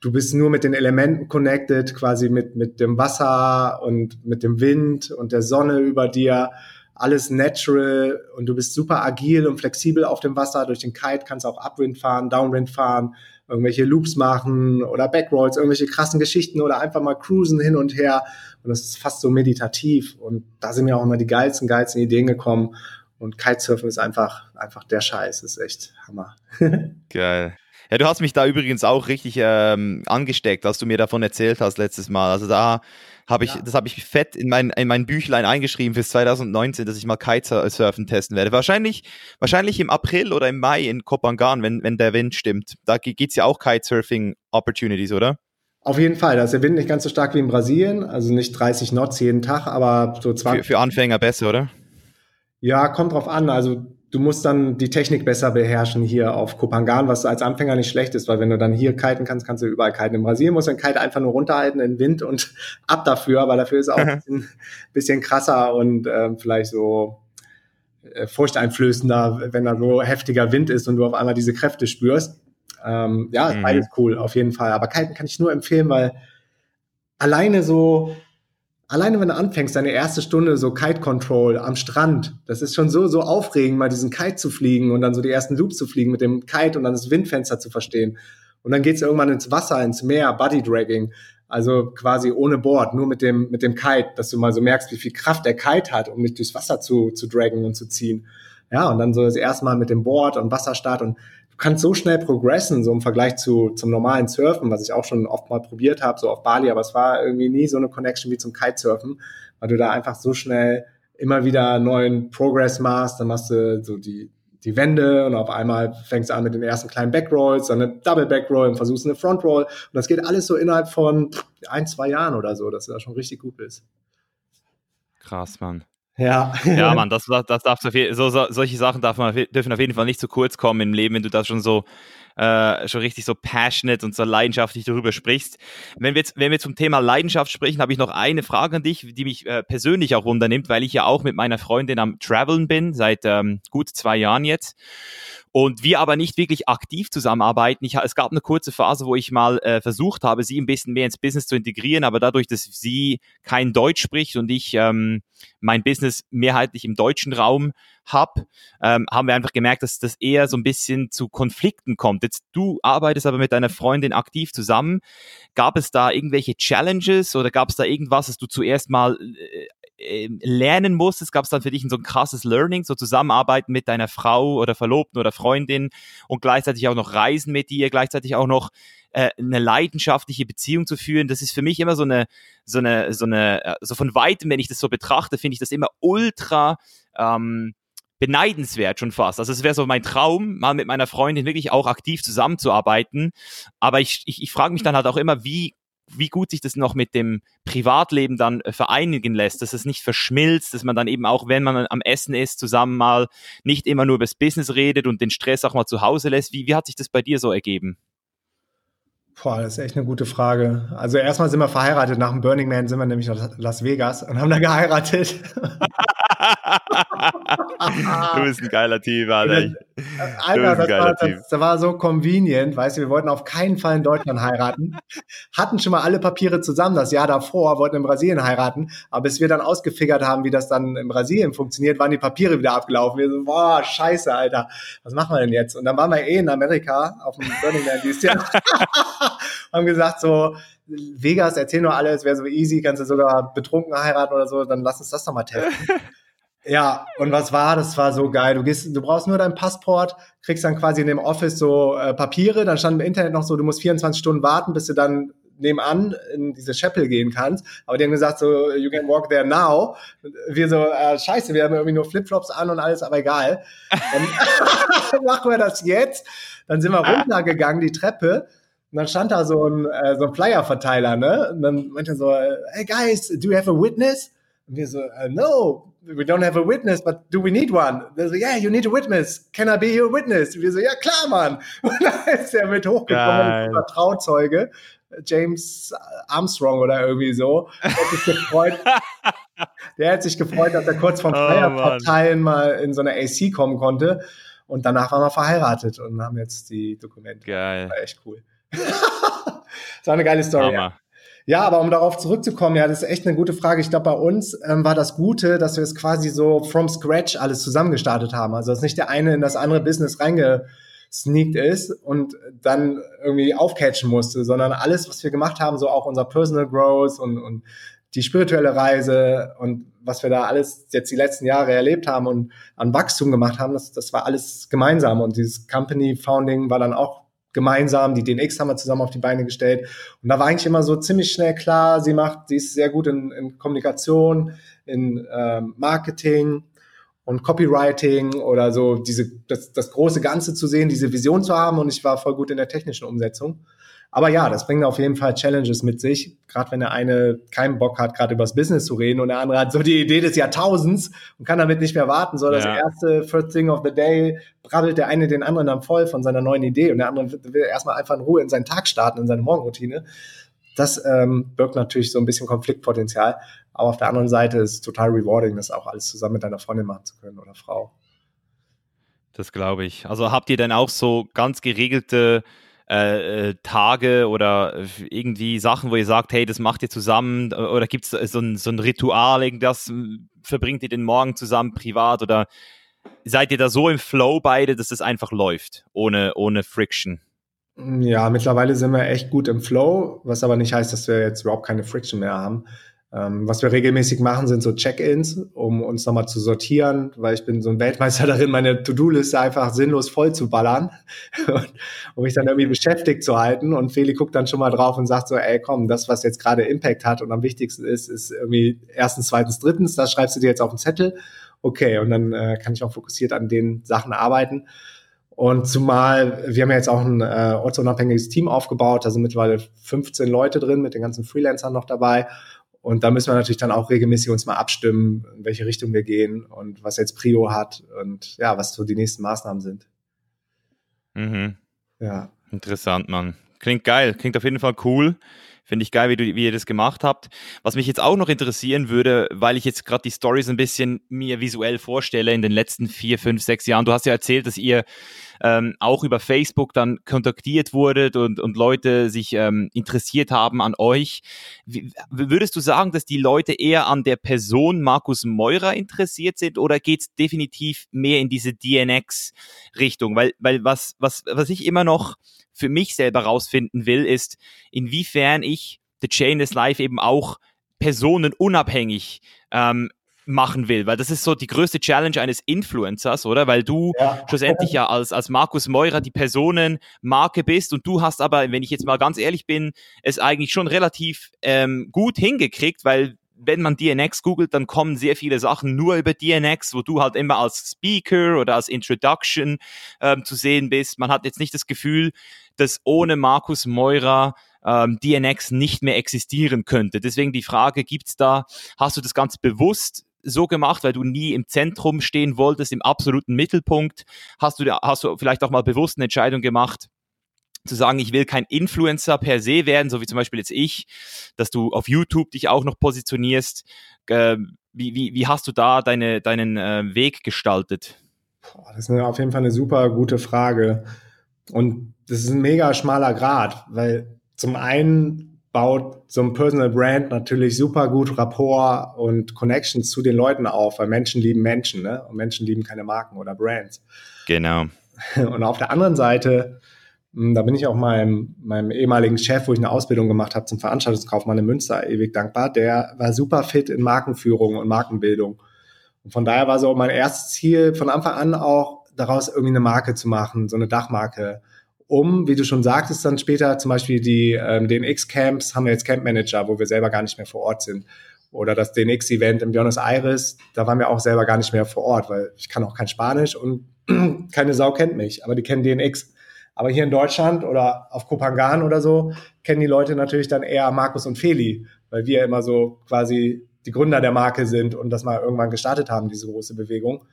du bist nur mit den Elementen connected, quasi mit, mit dem Wasser und mit dem Wind und der Sonne über dir. Alles natural und du bist super agil und flexibel auf dem Wasser. Durch den Kite kannst du auch Upwind fahren, Downwind fahren irgendwelche Loops machen oder Backrolls, irgendwelche krassen Geschichten oder einfach mal cruisen hin und her. Und das ist fast so meditativ. Und da sind mir auch immer die geilsten, geilsten Ideen gekommen. Und Kitesurfen ist einfach, einfach der Scheiß. Ist echt Hammer. Geil. Ja, du hast mich da übrigens auch richtig ähm, angesteckt, als du mir davon erzählt hast letztes Mal. Also da habe ich, ja. das habe ich fett in mein, in mein Büchlein eingeschrieben fürs 2019, dass ich mal Kitesurfen testen werde. Wahrscheinlich, wahrscheinlich im April oder im Mai in Kopangan, wenn, wenn der Wind stimmt. Da gibt es ja auch Kitesurfing Opportunities, oder? Auf jeden Fall. Da ist der Wind nicht ganz so stark wie in Brasilien, also nicht 30 Knots jeden Tag, aber so 20. Für, für Anfänger besser, oder? Ja, kommt drauf an. Also du musst dann die Technik besser beherrschen hier auf Kopangan, was als Anfänger nicht schlecht ist, weil wenn du dann hier kiten kannst, kannst du überall kiten. In Brasilien musst du den Kite einfach nur runterhalten in Wind und ab dafür, aber dafür ist auch ein bisschen, bisschen krasser und ähm, vielleicht so äh, furchteinflößender, wenn da so heftiger Wind ist und du auf einmal diese Kräfte spürst. Ähm, ja, mhm. beides cool, auf jeden Fall. Aber Kiten kann ich nur empfehlen, weil alleine so alleine wenn du anfängst, deine erste Stunde so Kite Control am Strand, das ist schon so, so aufregend, mal diesen Kite zu fliegen und dann so die ersten Loops zu fliegen mit dem Kite und dann das Windfenster zu verstehen. Und dann geht's irgendwann ins Wasser, ins Meer, Buddy Dragging. Also quasi ohne Board, nur mit dem, mit dem Kite, dass du mal so merkst, wie viel Kraft der Kite hat, um dich durchs Wasser zu, zu draggen und zu ziehen. Ja, und dann so das erste Mal mit dem Board und Wasserstart und du kannst so schnell progressen, so im Vergleich zu, zum normalen Surfen, was ich auch schon oft mal probiert habe, so auf Bali, aber es war irgendwie nie so eine Connection wie zum Kitesurfen, weil du da einfach so schnell immer wieder neuen Progress machst, dann machst du so die, die Wände und auf einmal fängst du an mit den ersten kleinen Backrolls, dann eine Double Backroll und versuchst eine Frontroll und das geht alles so innerhalb von ein, zwei Jahren oder so, dass du da schon richtig gut bist. Krass, Mann. Ja. ja, Mann, das, das darf so, so, solche Sachen darf man, dürfen auf jeden Fall nicht zu kurz kommen im Leben, wenn du da schon so äh, schon richtig so passionate und so leidenschaftlich darüber sprichst. Wenn wir jetzt, wenn wir zum Thema Leidenschaft sprechen, habe ich noch eine Frage an dich, die mich äh, persönlich auch wundernimmt, weil ich ja auch mit meiner Freundin am Traveln bin, seit ähm, gut zwei Jahren jetzt und wir aber nicht wirklich aktiv zusammenarbeiten. Ich, es gab eine kurze Phase, wo ich mal äh, versucht habe, sie ein bisschen mehr ins Business zu integrieren, aber dadurch, dass sie kein Deutsch spricht und ich ähm, mein Business mehrheitlich im deutschen Raum habe, ähm, haben wir einfach gemerkt, dass das eher so ein bisschen zu Konflikten kommt. Jetzt du arbeitest aber mit deiner Freundin aktiv zusammen. Gab es da irgendwelche Challenges oder gab es da irgendwas, das du zuerst mal äh, ähm, lernen musstest? Gab es dann für dich so ein krasses Learning, so zusammenarbeiten mit deiner Frau oder Verlobten oder Freundin und gleichzeitig auch noch reisen mit dir, gleichzeitig auch noch äh, eine leidenschaftliche Beziehung zu führen? Das ist für mich immer so eine, so eine, so eine, äh, so von weitem, wenn ich das so betrachte, finde ich das immer ultra ähm, beneidenswert schon fast. Also es wäre so mein Traum, mal mit meiner Freundin wirklich auch aktiv zusammenzuarbeiten. Aber ich, ich, ich frage mich dann halt auch immer, wie wie gut sich das noch mit dem Privatleben dann äh, vereinigen lässt, dass es nicht verschmilzt, dass man dann eben auch, wenn man am Essen ist, zusammen mal nicht immer nur über das Business redet und den Stress auch mal zu Hause lässt. Wie, wie hat sich das bei dir so ergeben? Boah, das ist echt eine gute Frage. Also erstmal sind wir verheiratet. Nach dem Burning Man sind wir nämlich nach Las Vegas und haben da geheiratet. du bist ein geiler Typ, Alter. Alter, das war, das, das war, so convenient, weißt du, wir wollten auf keinen Fall in Deutschland heiraten, hatten schon mal alle Papiere zusammen, das Jahr davor, wollten in Brasilien heiraten, aber bis wir dann ausgefigert haben, wie das dann in Brasilien funktioniert, waren die Papiere wieder abgelaufen. Wir so, boah, scheiße, Alter, was machen wir denn jetzt? Und dann waren wir eh in Amerika auf dem Burning Man dieses Jahr, haben gesagt so, Vegas, erzähl nur alles, wäre so easy, kannst du sogar betrunken heiraten oder so, dann lass uns das doch mal testen. Ja, und was war? Das war so geil. Du gehst, du brauchst nur dein Passport, kriegst dann quasi in dem Office so äh, Papiere, dann stand im Internet noch so, du musst 24 Stunden warten, bis du dann nebenan in diese Chapel gehen kannst. Aber die haben gesagt so, you can walk there now. Wir so, äh, scheiße, wir haben irgendwie nur Flipflops an und alles, aber egal. Dann machen wir das jetzt. Dann sind wir runtergegangen, die Treppe. Und dann stand da so ein, äh, so ein Flyer-Verteiler, ne? Und dann meinte er so, hey guys, do you have a witness? Und wir so, uh, no, we don't have a witness, but do we need one? They so, yeah, you need a witness. Can I be your witness? Wir so, ja klar, Mann. Und dann ist er mit hochgekommen, ein Trauzeuge, James Armstrong oder irgendwie so. Der hat sich gefreut, der hat sich gefreut dass er kurz vom Feierparteien oh, mal in so eine AC kommen konnte. Und danach waren wir verheiratet und haben jetzt die Dokumente. Geil. War echt cool. das war eine geile Story. Ja. Ja, aber um darauf zurückzukommen, ja, das ist echt eine gute Frage. Ich glaube, bei uns ähm, war das Gute, dass wir es quasi so from scratch alles zusammengestartet haben. Also dass nicht der eine in das andere Business reingesneakt ist und dann irgendwie aufcatchen musste, sondern alles, was wir gemacht haben, so auch unser Personal Growth und, und die spirituelle Reise und was wir da alles jetzt die letzten Jahre erlebt haben und an Wachstum gemacht haben, das, das war alles gemeinsam. Und dieses Company Founding war dann auch gemeinsam. Die DNX haben wir zusammen auf die Beine gestellt. Und da war eigentlich immer so ziemlich schnell klar, sie macht, sie ist sehr gut in, in Kommunikation, in ähm, Marketing und Copywriting oder so diese, das, das große Ganze zu sehen, diese Vision zu haben. Und ich war voll gut in der technischen Umsetzung. Aber ja, das bringt auf jeden Fall Challenges mit sich. Gerade wenn der eine keinen Bock hat, gerade über das Business zu reden und der andere hat so die Idee des Jahrtausends und kann damit nicht mehr warten. So das ja. erste First Thing of the Day brabbelt der eine den anderen dann voll von seiner neuen Idee und der andere will erstmal einfach in Ruhe in seinen Tag starten, in seine Morgenroutine. Das ähm, birgt natürlich so ein bisschen Konfliktpotenzial. Aber auf der anderen Seite ist es total rewarding, das auch alles zusammen mit deiner Freundin machen zu können oder Frau. Das glaube ich. Also habt ihr denn auch so ganz geregelte äh, äh, Tage oder irgendwie Sachen, wo ihr sagt, hey, das macht ihr zusammen oder gibt es so ein, so ein Ritual, irgendwas verbringt ihr den Morgen zusammen privat oder seid ihr da so im Flow beide, dass es einfach läuft, ohne, ohne Friction? Ja, mittlerweile sind wir echt gut im Flow, was aber nicht heißt, dass wir jetzt überhaupt keine Friction mehr haben. Ähm, was wir regelmäßig machen, sind so Check-ins, um uns nochmal zu sortieren, weil ich bin so ein Weltmeister darin, meine To-Do-Liste einfach sinnlos voll zu ballern, um mich dann irgendwie beschäftigt zu halten. Und Feli guckt dann schon mal drauf und sagt so, ey, komm, das, was jetzt gerade Impact hat und am wichtigsten ist, ist irgendwie erstens, zweitens, drittens, das schreibst du dir jetzt auf den Zettel. Okay, und dann äh, kann ich auch fokussiert an den Sachen arbeiten. Und zumal, wir haben ja jetzt auch ein äh, ortsunabhängiges Team aufgebaut, da sind mittlerweile 15 Leute drin, mit den ganzen Freelancern noch dabei. Und da müssen wir natürlich dann auch regelmäßig uns mal abstimmen, in welche Richtung wir gehen und was jetzt Prio hat und ja, was so die nächsten Maßnahmen sind. Mhm. Ja. Interessant, Mann. Klingt geil, klingt auf jeden Fall cool. Finde ich geil, wie, du, wie ihr das gemacht habt. Was mich jetzt auch noch interessieren würde, weil ich jetzt gerade die Stories ein bisschen mir visuell vorstelle in den letzten vier, fünf, sechs Jahren. Du hast ja erzählt, dass ihr ähm, auch über Facebook dann kontaktiert wurdet und, und Leute sich ähm, interessiert haben an euch. Wie, würdest du sagen, dass die Leute eher an der Person Markus Meurer interessiert sind oder geht es definitiv mehr in diese DNX-Richtung? Weil, weil was, was, was ich immer noch für mich selber rausfinden will, ist, inwiefern ich The Chain is Life eben auch personenunabhängig ähm, machen will, weil das ist so die größte Challenge eines Influencers, oder? Weil du ja. schlussendlich ja als, als Markus Meurer die Personenmarke bist und du hast aber, wenn ich jetzt mal ganz ehrlich bin, es eigentlich schon relativ ähm, gut hingekriegt, weil wenn man DNX googelt, dann kommen sehr viele Sachen nur über DNX, wo du halt immer als Speaker oder als Introduction ähm, zu sehen bist. Man hat jetzt nicht das Gefühl, dass ohne Markus Meurer ähm, DNX nicht mehr existieren könnte. Deswegen die Frage, gibt's da, hast du das ganz bewusst so gemacht, weil du nie im Zentrum stehen wolltest, im absoluten Mittelpunkt? Hast du, hast du vielleicht auch mal bewusst eine Entscheidung gemacht, zu sagen, ich will kein Influencer per se werden, so wie zum Beispiel jetzt ich, dass du auf YouTube dich auch noch positionierst. Äh, wie, wie, wie hast du da deine, deinen äh, Weg gestaltet? das ist auf jeden Fall eine super gute Frage. Und das ist ein mega schmaler Grad, weil zum einen baut so ein Personal Brand natürlich super gut Rapport und Connections zu den Leuten auf, weil Menschen lieben Menschen, ne? Und Menschen lieben keine Marken oder Brands. Genau. Und auf der anderen Seite hm, da bin ich auch meinem, meinem ehemaligen Chef, wo ich eine Ausbildung gemacht habe zum Veranstaltungskaufmann in Münster, ewig dankbar. Der war super fit in Markenführung und Markenbildung. Und von daher war so mein erstes Ziel von Anfang an auch, daraus irgendwie eine Marke zu machen, so eine Dachmarke. Um, wie du schon sagtest, dann später zum Beispiel die ähm, DNX-Camps haben wir jetzt Camp Manager, wo wir selber gar nicht mehr vor Ort sind. Oder das DNX-Event im Buenos Aires, da waren wir auch selber gar nicht mehr vor Ort, weil ich kann auch kein Spanisch und keine Sau kennt mich, aber die kennen DNX. Aber hier in Deutschland oder auf Kopangan oder so kennen die Leute natürlich dann eher Markus und Feli, weil wir immer so quasi die Gründer der Marke sind und das mal irgendwann gestartet haben, diese große Bewegung.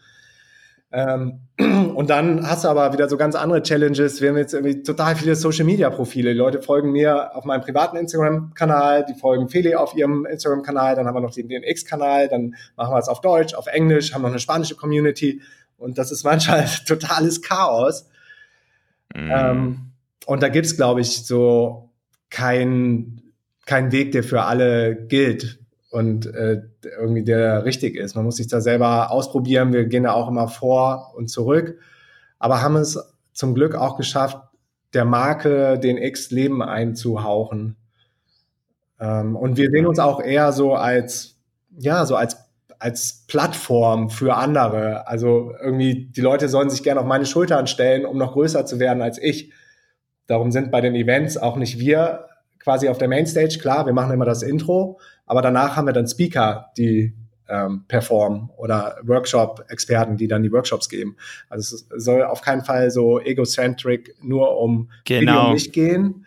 Ähm, und dann hast du aber wieder so ganz andere Challenges. Wir haben jetzt irgendwie total viele Social Media Profile. Die Leute folgen mir auf meinem privaten Instagram-Kanal, die folgen Feli auf ihrem Instagram-Kanal, dann haben wir noch den DNX-Kanal, dann machen wir es auf Deutsch, auf Englisch, haben noch eine spanische Community. Und das ist manchmal totales Chaos. Ähm, und da gibt's glaube ich, so kein, kein Weg, der für alle gilt und äh, irgendwie der richtig ist. Man muss sich da selber ausprobieren. Wir gehen da auch immer vor und zurück, aber haben es zum Glück auch geschafft, der Marke den X-Leben einzuhauchen. Ähm, und wir sehen uns auch eher so als, ja, so als als Plattform für andere. Also irgendwie, die Leute sollen sich gerne auf meine Schultern stellen, um noch größer zu werden als ich. Darum sind bei den Events auch nicht wir quasi auf der Mainstage. Klar, wir machen immer das Intro, aber danach haben wir dann Speaker, die ähm, performen oder Workshop-Experten, die dann die Workshops geben. Also es soll auf keinen Fall so egocentric nur um genau. Video mich gehen.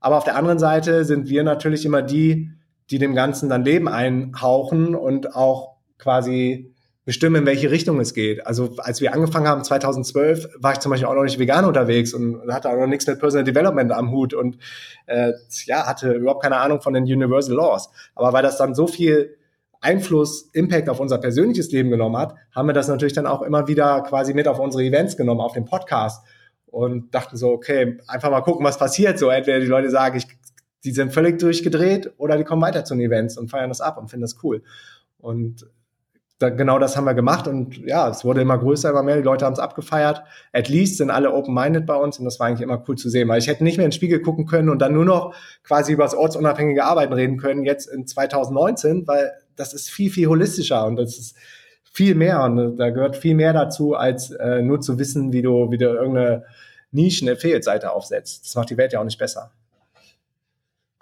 Aber auf der anderen Seite sind wir natürlich immer die, die dem Ganzen dann Leben einhauchen und auch quasi bestimmen, in welche Richtung es geht. Also als wir angefangen haben, 2012, war ich zum Beispiel auch noch nicht vegan unterwegs und hatte auch noch nichts mit Personal Development am Hut und äh, ja, hatte überhaupt keine Ahnung von den Universal Laws. Aber weil das dann so viel Einfluss, Impact auf unser persönliches Leben genommen hat, haben wir das natürlich dann auch immer wieder quasi mit auf unsere Events genommen, auf den Podcast und dachten so, okay, einfach mal gucken, was passiert. So entweder die Leute sagen, ich, die sind völlig durchgedreht oder die kommen weiter zu den Events und feiern das ab und finden das cool. Und da, genau das haben wir gemacht und ja, es wurde immer größer, immer mehr, die Leute haben es abgefeiert. At least sind alle open-minded bei uns und das war eigentlich immer cool zu sehen, weil ich hätte nicht mehr in den Spiegel gucken können und dann nur noch quasi über das ortsunabhängige Arbeiten reden können, jetzt in 2019, weil das ist viel, viel holistischer und das ist viel mehr und da gehört viel mehr dazu, als äh, nur zu wissen, wie du, wie du irgendeine Nischen-Affiliate-Seite aufsetzt. Das macht die Welt ja auch nicht besser.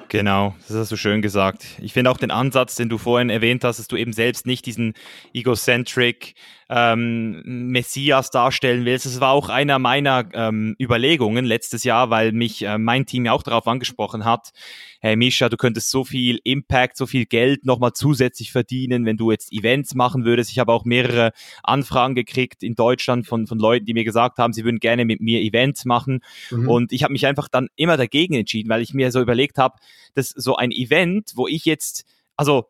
Genau, das hast du schön gesagt. Ich finde auch den Ansatz, den du vorhin erwähnt hast, dass du eben selbst nicht diesen egocentric ähm, Messias darstellen willst. Das war auch einer meiner ähm, Überlegungen letztes Jahr, weil mich äh, mein Team ja auch darauf angesprochen hat. hey Misha, du könntest so viel Impact, so viel Geld nochmal zusätzlich verdienen, wenn du jetzt Events machen würdest. Ich habe auch mehrere Anfragen gekriegt in Deutschland von, von Leuten, die mir gesagt haben, sie würden gerne mit mir Events machen. Mhm. Und ich habe mich einfach dann immer dagegen entschieden, weil ich mir so überlegt habe, dass so ein Event, wo ich jetzt, also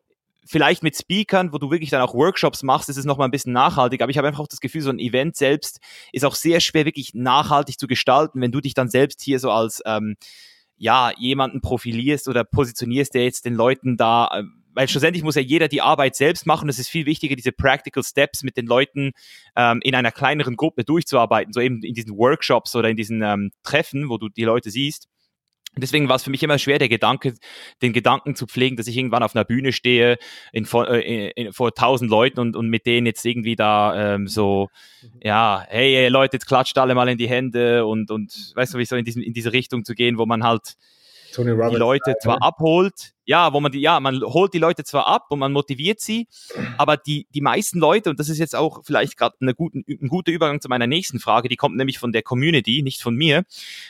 vielleicht mit Speakern, wo du wirklich dann auch Workshops machst, ist es nochmal ein bisschen nachhaltig. Aber ich habe einfach auch das Gefühl, so ein Event selbst ist auch sehr schwer wirklich nachhaltig zu gestalten, wenn du dich dann selbst hier so als ähm, ja jemanden profilierst oder positionierst, der jetzt den Leuten da äh, weil schlussendlich muss ja jeder die Arbeit selbst machen. Es ist viel wichtiger, diese Practical Steps mit den Leuten ähm, in einer kleineren Gruppe durchzuarbeiten, so eben in diesen Workshops oder in diesen ähm, Treffen, wo du die Leute siehst. Deswegen war es für mich immer schwer, der Gedanke, den Gedanken zu pflegen, dass ich irgendwann auf einer Bühne stehe in, vor, äh, in, vor tausend Leuten und, und mit denen jetzt irgendwie da ähm, so, ja, hey, hey Leute, jetzt klatscht alle mal in die Hände und, und weißt du, wie so in, diesem, in diese Richtung zu gehen, wo man halt Tony Robbins die Leute Style, zwar ne? abholt, ja, wo man die, ja, man holt die Leute zwar ab und man motiviert sie, aber die, die meisten Leute, und das ist jetzt auch vielleicht gerade eine guten, ein guter Übergang zu meiner nächsten Frage, die kommt nämlich von der Community, nicht von mir.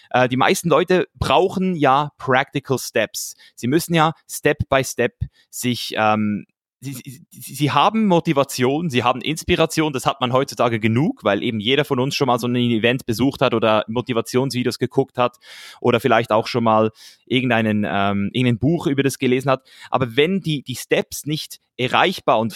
Äh, die meisten Leute brauchen ja Practical Steps. Sie müssen ja Step by Step sich ähm, Sie, sie, haben Motivation, sie haben Inspiration, das hat man heutzutage genug, weil eben jeder von uns schon mal so ein Event besucht hat oder Motivationsvideos geguckt hat oder vielleicht auch schon mal irgendeinen, ähm, irgendein Buch über das gelesen hat. Aber wenn die, die Steps nicht erreichbar und,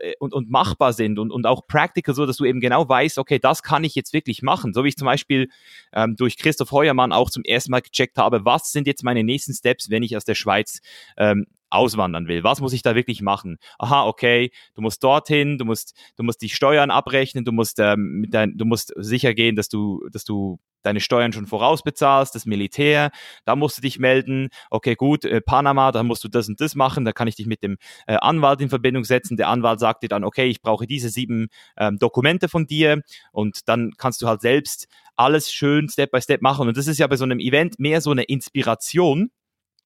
äh, und, und machbar sind und, und auch practical, so dass du eben genau weißt, okay, das kann ich jetzt wirklich machen. So wie ich zum Beispiel ähm, durch Christoph Heuermann auch zum ersten Mal gecheckt habe, was sind jetzt meine nächsten Steps, wenn ich aus der Schweiz ähm, auswandern will. Was muss ich da wirklich machen? Aha, okay, du musst dorthin, du musst, du musst die Steuern abrechnen, du musst, ähm, mit dein, du musst sicher gehen, dass du, dass du deine Steuern schon vorausbezahlst, das Militär, da musst du dich melden, okay, gut, äh, Panama, da musst du das und das machen, da kann ich dich mit dem äh, Anwalt in Verbindung setzen. Der Anwalt sagt dir dann, okay, ich brauche diese sieben ähm, Dokumente von dir und dann kannst du halt selbst alles schön Step by Step machen. Und das ist ja bei so einem Event mehr so eine Inspiration,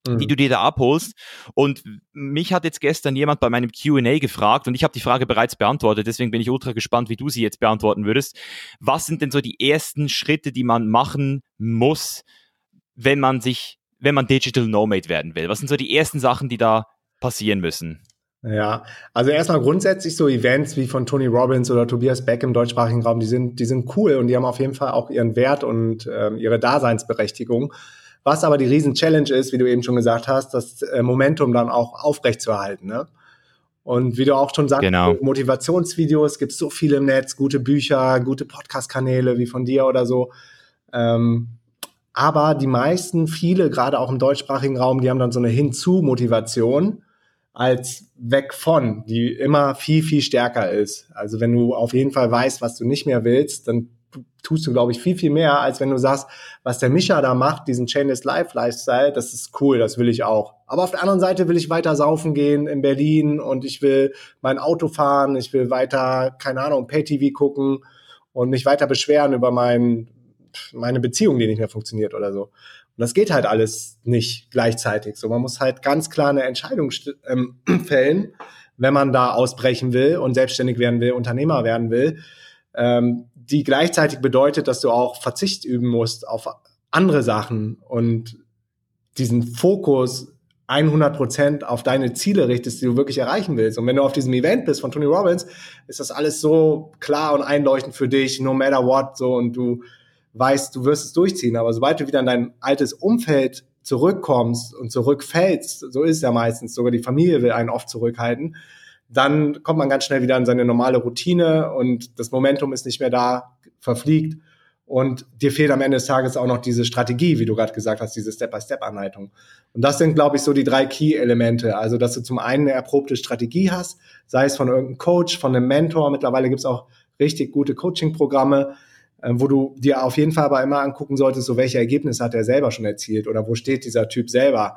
mhm. die du dir da abholst. Und mich hat jetzt gestern jemand bei meinem QA gefragt und ich habe die Frage bereits beantwortet, deswegen bin ich ultra gespannt, wie du sie jetzt beantworten würdest. Was sind denn so die ersten Schritte, die man machen muss, wenn man sich, wenn man Digital Nomad werden will? Was sind so die ersten Sachen, die da passieren müssen? Ja, also erstmal grundsätzlich so Events wie von Tony Robbins oder Tobias Beck im deutschsprachigen Raum, die sind, die sind cool und die haben auf jeden Fall auch ihren Wert und ähm, ihre Daseinsberechtigung. Was aber die Riesen-Challenge ist, wie du eben schon gesagt hast, das äh, Momentum dann auch aufrechtzuerhalten. Ne? Und wie du auch schon sagst, genau. Motivationsvideos gibt es so viele im Netz, gute Bücher, gute Podcast-Kanäle wie von dir oder so. Ähm, aber die meisten, viele, gerade auch im deutschsprachigen Raum, die haben dann so eine Hinzu-Motivation als weg von, die immer viel, viel stärker ist. Also wenn du auf jeden Fall weißt, was du nicht mehr willst, dann tust du, glaube ich, viel, viel mehr, als wenn du sagst, was der Micha da macht, diesen Chainless Life Lifestyle, das ist cool, das will ich auch. Aber auf der anderen Seite will ich weiter saufen gehen in Berlin und ich will mein Auto fahren, ich will weiter, keine Ahnung, Pay-TV gucken und mich weiter beschweren über mein, meine Beziehung, die nicht mehr funktioniert oder so. Und das geht halt alles nicht gleichzeitig. So, man muss halt ganz klar eine Entscheidung ähm, fällen, wenn man da ausbrechen will und selbstständig werden will, Unternehmer werden will. Ähm, die gleichzeitig bedeutet, dass du auch Verzicht üben musst auf andere Sachen und diesen Fokus 100 Prozent auf deine Ziele richtest, die du wirklich erreichen willst. Und wenn du auf diesem Event bist von Tony Robbins, ist das alles so klar und einleuchtend für dich, no matter what, so, und du weißt, du wirst es durchziehen. Aber sobald du wieder in dein altes Umfeld zurückkommst und zurückfällst, so ist es ja meistens, sogar die Familie will einen oft zurückhalten, dann kommt man ganz schnell wieder in seine normale Routine und das Momentum ist nicht mehr da, verfliegt. Und dir fehlt am Ende des Tages auch noch diese Strategie, wie du gerade gesagt hast, diese Step-by-Step-Anleitung. Und das sind, glaube ich, so die drei Key-Elemente. Also, dass du zum einen eine erprobte Strategie hast, sei es von irgendeinem Coach, von einem Mentor. Mittlerweile gibt es auch richtig gute Coaching-Programme, äh, wo du dir auf jeden Fall aber immer angucken solltest, so welche Ergebnisse hat er selber schon erzielt oder wo steht dieser Typ selber.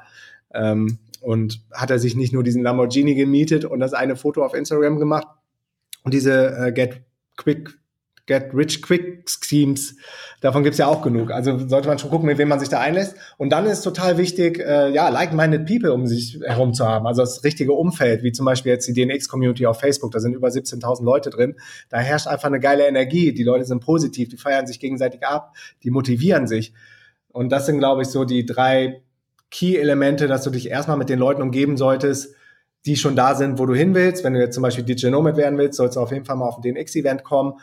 Ähm, und hat er sich nicht nur diesen Lamborghini gemietet und das eine Foto auf Instagram gemacht und diese äh, Get Quick Get Rich Quick Schemes, davon gibt's ja auch genug. Also sollte man schon gucken, mit wem man sich da einlässt. Und dann ist total wichtig, äh, ja, like-minded People um sich herum zu haben. Also das richtige Umfeld, wie zum Beispiel jetzt die DNX-Community auf Facebook, da sind über 17.000 Leute drin. Da herrscht einfach eine geile Energie. Die Leute sind positiv, die feiern sich gegenseitig ab, die motivieren sich. Und das sind, glaube ich, so die drei Key-Elemente, dass du dich erstmal mit den Leuten umgeben solltest, die schon da sind, wo du hin willst. Wenn du jetzt zum Beispiel DJ Nomad werden willst, sollst du auf jeden Fall mal auf den DNX-Event kommen.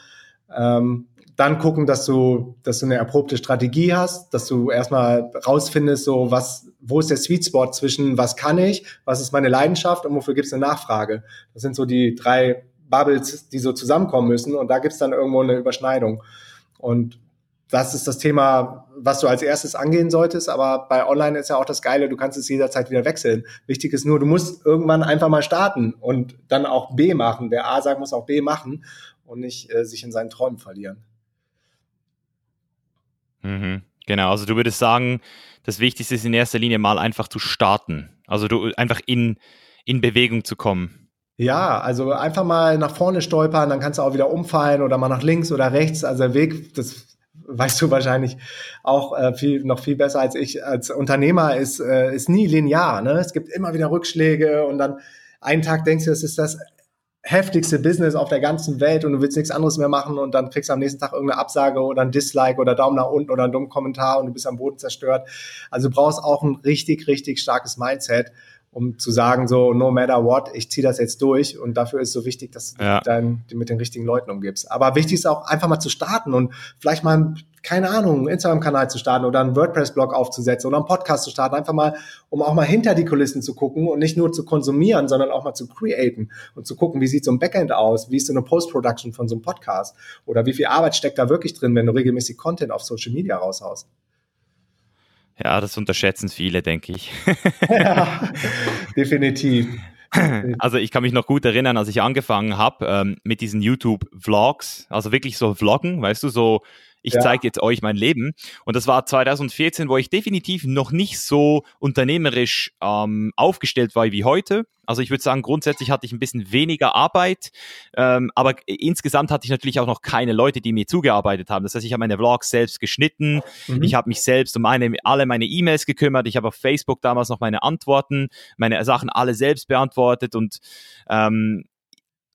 Ähm, dann gucken, dass du, dass du eine erprobte Strategie hast, dass du erstmal rausfindest, so was, wo ist der Sweet Spot zwischen was kann ich, was ist meine Leidenschaft und wofür gibt es eine Nachfrage. Das sind so die drei Bubbles, die so zusammenkommen müssen und da gibt es dann irgendwo eine Überschneidung. Und das ist das Thema, was du als erstes angehen solltest. Aber bei Online ist ja auch das Geile, du kannst es jederzeit wieder wechseln. Wichtig ist nur, du musst irgendwann einfach mal starten und dann auch B machen. Wer A sagt, muss auch B machen und nicht äh, sich in seinen Träumen verlieren. Mhm. Genau, also du würdest sagen, das Wichtigste ist in erster Linie mal einfach zu starten. Also du einfach in, in Bewegung zu kommen. Ja, also einfach mal nach vorne stolpern, dann kannst du auch wieder umfallen oder mal nach links oder rechts. Also der Weg, das weißt du wahrscheinlich auch äh, viel, noch viel besser als ich. Als Unternehmer ist, äh, ist nie linear. Ne? Es gibt immer wieder Rückschläge und dann einen Tag denkst du, es ist das heftigste Business auf der ganzen Welt und du willst nichts anderes mehr machen und dann kriegst du am nächsten Tag irgendeine Absage oder ein Dislike oder Daumen nach unten oder einen dummen Kommentar und du bist am Boden zerstört. Also du brauchst auch ein richtig, richtig starkes Mindset um zu sagen, so, no matter what, ich ziehe das jetzt durch. Und dafür ist so wichtig, dass du ja. dann mit den richtigen Leuten umgibst. Aber wichtig ist auch einfach mal zu starten und vielleicht mal, keine Ahnung, einen Instagram-Kanal zu starten oder einen WordPress-Blog aufzusetzen oder einen Podcast zu starten. Einfach mal, um auch mal hinter die Kulissen zu gucken und nicht nur zu konsumieren, sondern auch mal zu createn und zu gucken, wie sieht so ein Backend aus, wie ist so eine Post-Production von so einem Podcast oder wie viel Arbeit steckt da wirklich drin, wenn du regelmäßig Content auf Social Media raushaust. Ja, das unterschätzen viele, denke ich. ja, definitiv. Also ich kann mich noch gut erinnern, als ich angefangen habe ähm, mit diesen YouTube-Vlogs, also wirklich so Vloggen, weißt du, so ich ja. zeige jetzt euch mein Leben. Und das war 2014, wo ich definitiv noch nicht so unternehmerisch ähm, aufgestellt war wie heute. Also ich würde sagen, grundsätzlich hatte ich ein bisschen weniger Arbeit, ähm, aber insgesamt hatte ich natürlich auch noch keine Leute, die mir zugearbeitet haben. Das heißt, ich habe meine Vlogs selbst geschnitten, mhm. ich habe mich selbst um meine, alle meine E-Mails gekümmert, ich habe auf Facebook damals noch meine Antworten, meine Sachen alle selbst beantwortet und ähm,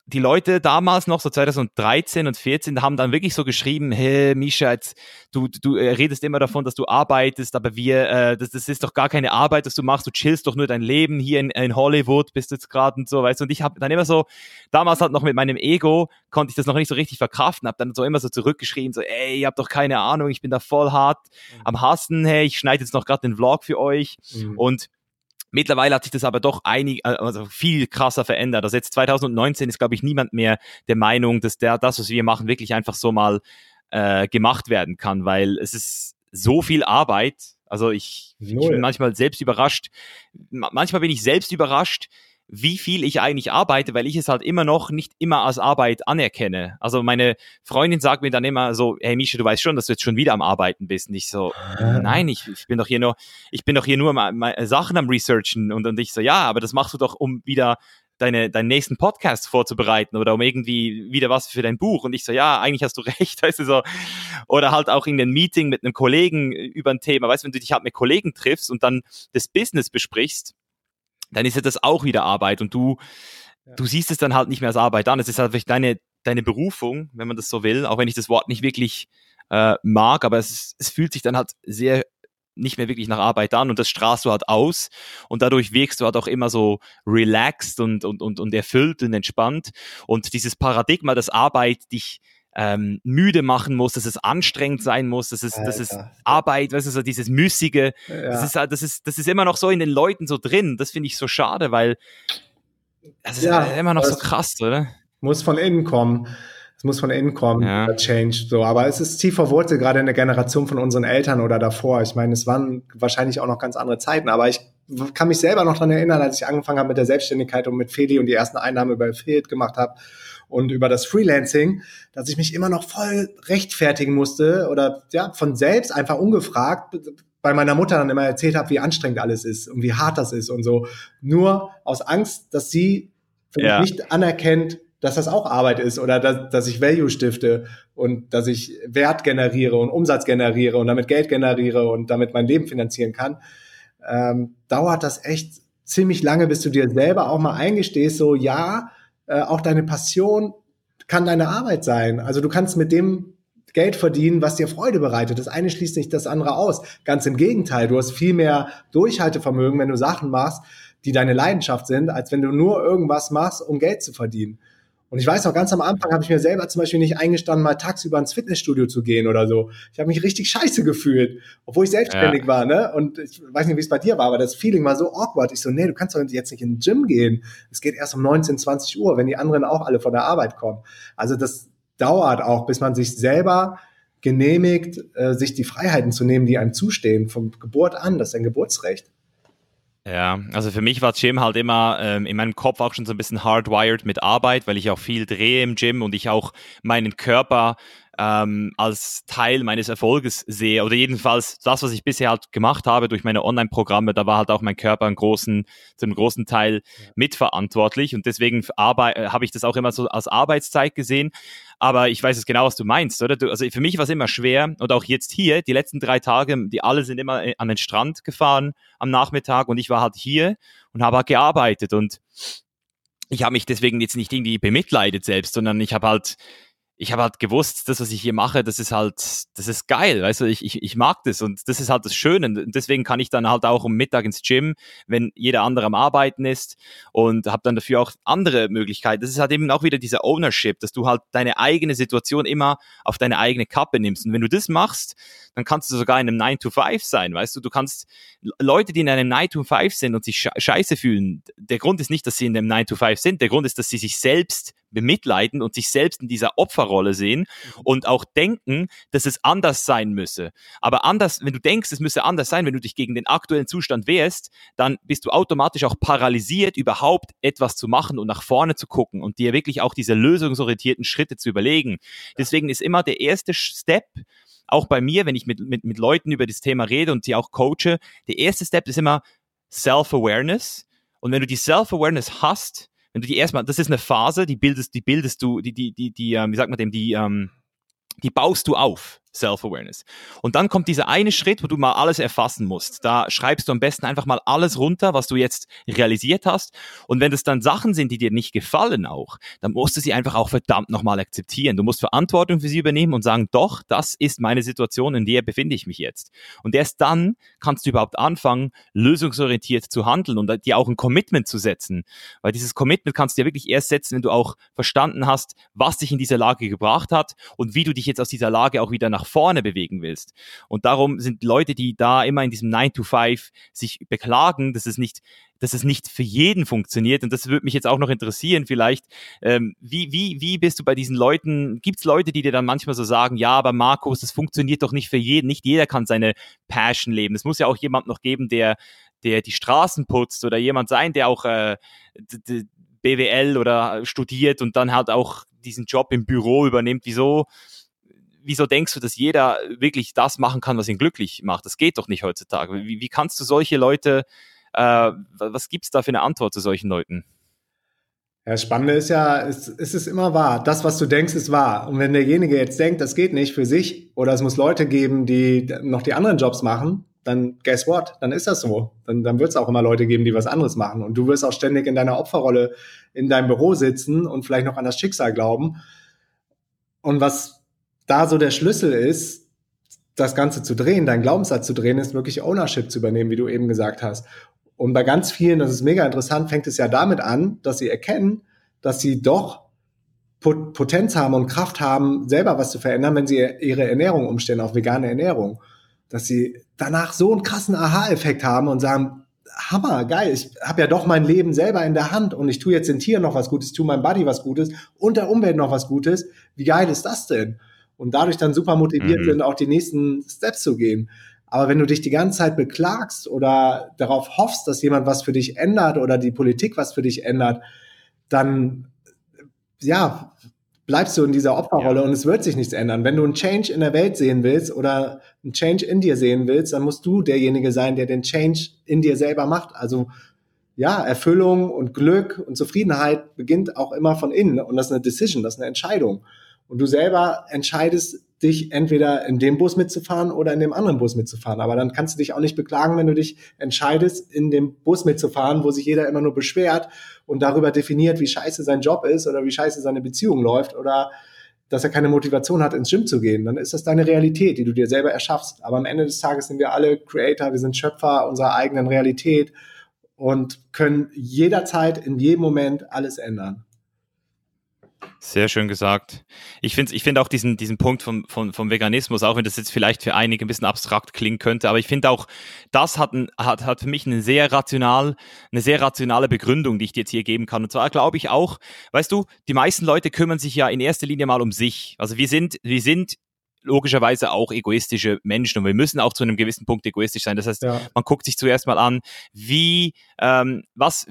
die Leute damals noch, so 2013 und 14, haben dann wirklich so geschrieben, hey Misha, jetzt, du, du äh, redest immer davon, dass du arbeitest, aber wir, äh, das, das ist doch gar keine Arbeit, dass du machst, du chillst doch nur dein Leben hier in, in Hollywood, bist jetzt gerade und so, weißt du, und ich habe dann immer so, damals halt noch mit meinem Ego, konnte ich das noch nicht so richtig verkraften, habe dann so immer so zurückgeschrieben, so, ey, ihr habt doch keine Ahnung, ich bin da voll hart mhm. am Hassen, hey, ich schneide jetzt noch gerade den Vlog für euch mhm. und Mittlerweile hat sich das aber doch einig, äh, also viel krasser verändert. Also jetzt 2019 ist, glaube ich, niemand mehr der Meinung, dass der, das, was wir machen, wirklich einfach so mal äh, gemacht werden kann, weil es ist so viel Arbeit. Also ich, ich bin manchmal selbst überrascht. Manchmal bin ich selbst überrascht, wie viel ich eigentlich arbeite, weil ich es halt immer noch nicht immer als Arbeit anerkenne. Also meine Freundin sagt mir dann immer so, hey Misha, du weißt schon, dass du jetzt schon wieder am Arbeiten bist. Und ich so, ah. nein, ich, ich bin doch hier nur, ich bin doch hier nur mal, mal Sachen am Researchen. Und, und ich so, ja, aber das machst du doch, um wieder deine, deinen nächsten Podcast vorzubereiten oder um irgendwie wieder was für dein Buch. Und ich so, ja, eigentlich hast du recht, weißt du so. Oder halt auch in einem Meeting mit einem Kollegen über ein Thema, weißt du, wenn du dich halt mit Kollegen triffst und dann das Business besprichst, dann ist ja das auch wieder Arbeit und du, ja. du siehst es dann halt nicht mehr als Arbeit an. Es ist halt vielleicht deine, deine Berufung, wenn man das so will, auch wenn ich das Wort nicht wirklich äh, mag, aber es, ist, es fühlt sich dann halt sehr nicht mehr wirklich nach Arbeit an und das strahlst du halt aus und dadurch wirkst du halt auch immer so relaxed und, und, und, und erfüllt und entspannt und dieses Paradigma, dass Arbeit dich ähm, müde machen muss, dass es anstrengend sein muss, dass es, dass es Arbeit, weißt du, so dieses Müßige, ja. das, ist, das, ist, das ist immer noch so in den Leuten so drin. Das finde ich so schade, weil das ist ja, immer noch so krass, oder? Muss von innen kommen. Es muss von innen kommen, ja. Change. So, aber es ist tief verwurzelt, gerade in der Generation von unseren Eltern oder davor. Ich meine, es waren wahrscheinlich auch noch ganz andere Zeiten, aber ich kann mich selber noch daran erinnern, als ich angefangen habe mit der Selbstständigkeit und mit Feli und die ersten Einnahmen über Affiliate gemacht habe und über das Freelancing, dass ich mich immer noch voll rechtfertigen musste oder ja, von selbst einfach ungefragt bei meiner Mutter dann immer erzählt habe, wie anstrengend alles ist und wie hart das ist und so. Nur aus Angst, dass sie ja. nicht anerkennt, dass das auch Arbeit ist oder dass, dass ich Value stifte und dass ich Wert generiere und Umsatz generiere und damit Geld generiere und damit mein Leben finanzieren kann, ähm, dauert das echt ziemlich lange, bis du dir selber auch mal eingestehst, so ja, äh, auch deine Passion kann deine Arbeit sein. Also du kannst mit dem Geld verdienen, was dir Freude bereitet. Das eine schließt nicht das andere aus. Ganz im Gegenteil, du hast viel mehr Durchhaltevermögen, wenn du Sachen machst, die deine Leidenschaft sind, als wenn du nur irgendwas machst, um Geld zu verdienen. Und ich weiß noch, ganz am Anfang habe ich mir selber zum Beispiel nicht eingestanden, mal tagsüber ins Fitnessstudio zu gehen oder so. Ich habe mich richtig scheiße gefühlt, obwohl ich selbstständig ja. war, ne? Und ich weiß nicht, wie es bei dir war, aber das Feeling war so awkward. Ich so, nee, du kannst doch jetzt nicht in den Gym gehen. Es geht erst um 19, 20 Uhr, wenn die anderen auch alle von der Arbeit kommen. Also das dauert auch, bis man sich selber genehmigt, äh, sich die Freiheiten zu nehmen, die einem zustehen, von Geburt an. Das ist ein Geburtsrecht. Ja, also für mich war Gym halt immer ähm, in meinem Kopf auch schon so ein bisschen hardwired mit Arbeit, weil ich auch viel drehe im Gym und ich auch meinen Körper ähm, als Teil meines Erfolges sehe. Oder jedenfalls das, was ich bisher halt gemacht habe durch meine Online-Programme, da war halt auch mein Körper einen großen, zu einem großen Teil mitverantwortlich. Und deswegen äh, habe ich das auch immer so als Arbeitszeit gesehen. Aber ich weiß es genau, was du meinst, oder? Du, also für mich war es immer schwer und auch jetzt hier, die letzten drei Tage, die alle sind immer äh, an den Strand gefahren am Nachmittag und ich war halt hier und habe halt gearbeitet und ich habe mich deswegen jetzt nicht irgendwie bemitleidet selbst, sondern ich habe halt ich habe halt gewusst, das, was ich hier mache, das ist halt, das ist geil, weißt du, ich, ich, ich mag das und das ist halt das Schöne und deswegen kann ich dann halt auch um Mittag ins Gym, wenn jeder andere am Arbeiten ist und habe dann dafür auch andere Möglichkeiten. Das ist halt eben auch wieder dieser Ownership, dass du halt deine eigene Situation immer auf deine eigene Kappe nimmst und wenn du das machst, dann kannst du sogar in einem 9 to 5 sein, weißt du, du kannst Leute, die in einem 9 to 5 sind und sich scheiße fühlen, der Grund ist nicht, dass sie in einem 9 to 5 sind, der Grund ist, dass sie sich selbst bemitleiden und sich selbst in dieser Opferrolle sehen mhm. und auch denken, dass es anders sein müsse. Aber anders, wenn du denkst, es müsse anders sein, wenn du dich gegen den aktuellen Zustand wehrst, dann bist du automatisch auch paralysiert, überhaupt etwas zu machen und nach vorne zu gucken und dir wirklich auch diese lösungsorientierten Schritte zu überlegen. Deswegen ist immer der erste Step, auch bei mir, wenn ich mit, mit, mit Leuten über das Thema rede und sie auch coache, der erste Step ist immer Self-Awareness. Und wenn du die Self-Awareness hast, wenn du die erstmal, das ist eine Phase, die bildest, die bildest du, die, die, die, die, ähm, wie sagt man dem, die, ähm, die baust du auf. Self-Awareness. Und dann kommt dieser eine Schritt, wo du mal alles erfassen musst. Da schreibst du am besten einfach mal alles runter, was du jetzt realisiert hast. Und wenn das dann Sachen sind, die dir nicht gefallen auch, dann musst du sie einfach auch verdammt nochmal akzeptieren. Du musst Verantwortung für sie übernehmen und sagen, doch, das ist meine Situation, in der befinde ich mich jetzt. Und erst dann kannst du überhaupt anfangen, lösungsorientiert zu handeln und dir auch ein Commitment zu setzen. Weil dieses Commitment kannst du ja wirklich erst setzen, wenn du auch verstanden hast, was dich in dieser Lage gebracht hat und wie du dich jetzt aus dieser Lage auch wieder nach vorne bewegen willst. Und darum sind Leute, die da immer in diesem 9 to 5 sich beklagen, dass es nicht dass es nicht für jeden funktioniert. Und das würde mich jetzt auch noch interessieren, vielleicht, ähm, wie, wie, wie bist du bei diesen Leuten? Gibt es Leute, die dir dann manchmal so sagen, ja, aber Markus, das funktioniert doch nicht für jeden, nicht jeder kann seine Passion leben. Es muss ja auch jemand noch geben, der, der die Straßen putzt oder jemand sein, der auch äh, BWL oder studiert und dann halt auch diesen Job im Büro übernimmt. Wieso? Wieso denkst du, dass jeder wirklich das machen kann, was ihn glücklich macht? Das geht doch nicht heutzutage. Wie, wie kannst du solche Leute, äh, was gibt es da für eine Antwort zu solchen Leuten? Ja, das Spannende ist ja, es, es ist immer wahr. Das, was du denkst, ist wahr. Und wenn derjenige jetzt denkt, das geht nicht für sich oder es muss Leute geben, die noch die anderen Jobs machen, dann guess what? Dann ist das so. Dann, dann wird es auch immer Leute geben, die was anderes machen. Und du wirst auch ständig in deiner Opferrolle in deinem Büro sitzen und vielleicht noch an das Schicksal glauben. Und was da so der Schlüssel ist, das Ganze zu drehen, deinen Glaubenssatz zu drehen, ist wirklich Ownership zu übernehmen, wie du eben gesagt hast. Und bei ganz vielen, das ist mega interessant, fängt es ja damit an, dass sie erkennen, dass sie doch Potenz haben und Kraft haben, selber was zu verändern, wenn sie ihre Ernährung umstellen auf vegane Ernährung. Dass sie danach so einen krassen Aha-Effekt haben und sagen, Hammer, geil, ich habe ja doch mein Leben selber in der Hand und ich tue jetzt den Tieren noch was Gutes, tue meinem Buddy was Gutes und der Umwelt noch was Gutes. Wie geil ist das denn? Und dadurch dann super motiviert mhm. sind, auch die nächsten Steps zu gehen. Aber wenn du dich die ganze Zeit beklagst oder darauf hoffst, dass jemand was für dich ändert oder die Politik was für dich ändert, dann ja, bleibst du in dieser Opferrolle ja. und es wird sich nichts ändern. Wenn du einen Change in der Welt sehen willst oder einen Change in dir sehen willst, dann musst du derjenige sein, der den Change in dir selber macht. Also ja, Erfüllung und Glück und Zufriedenheit beginnt auch immer von innen und das ist eine Decision, das ist eine Entscheidung. Und du selber entscheidest dich entweder in dem Bus mitzufahren oder in dem anderen Bus mitzufahren. Aber dann kannst du dich auch nicht beklagen, wenn du dich entscheidest, in dem Bus mitzufahren, wo sich jeder immer nur beschwert und darüber definiert, wie scheiße sein Job ist oder wie scheiße seine Beziehung läuft oder dass er keine Motivation hat, ins Gym zu gehen, dann ist das deine Realität, die du dir selber erschaffst. Aber am Ende des Tages sind wir alle Creator, wir sind Schöpfer unserer eigenen Realität und können jederzeit, in jedem Moment alles ändern. Sehr schön gesagt. Ich finde ich find auch diesen, diesen Punkt vom, vom, vom Veganismus, auch wenn das jetzt vielleicht für einige ein bisschen abstrakt klingen könnte, aber ich finde auch, das hat, ein, hat, hat für mich eine sehr rational, eine sehr rationale Begründung, die ich dir jetzt hier geben kann. Und zwar glaube ich auch, weißt du, die meisten Leute kümmern sich ja in erster Linie mal um sich. Also wir sind, wir sind logischerweise auch egoistische Menschen und wir müssen auch zu einem gewissen Punkt egoistisch sein. Das heißt, ja. man guckt sich zuerst mal an, wie, ähm, was,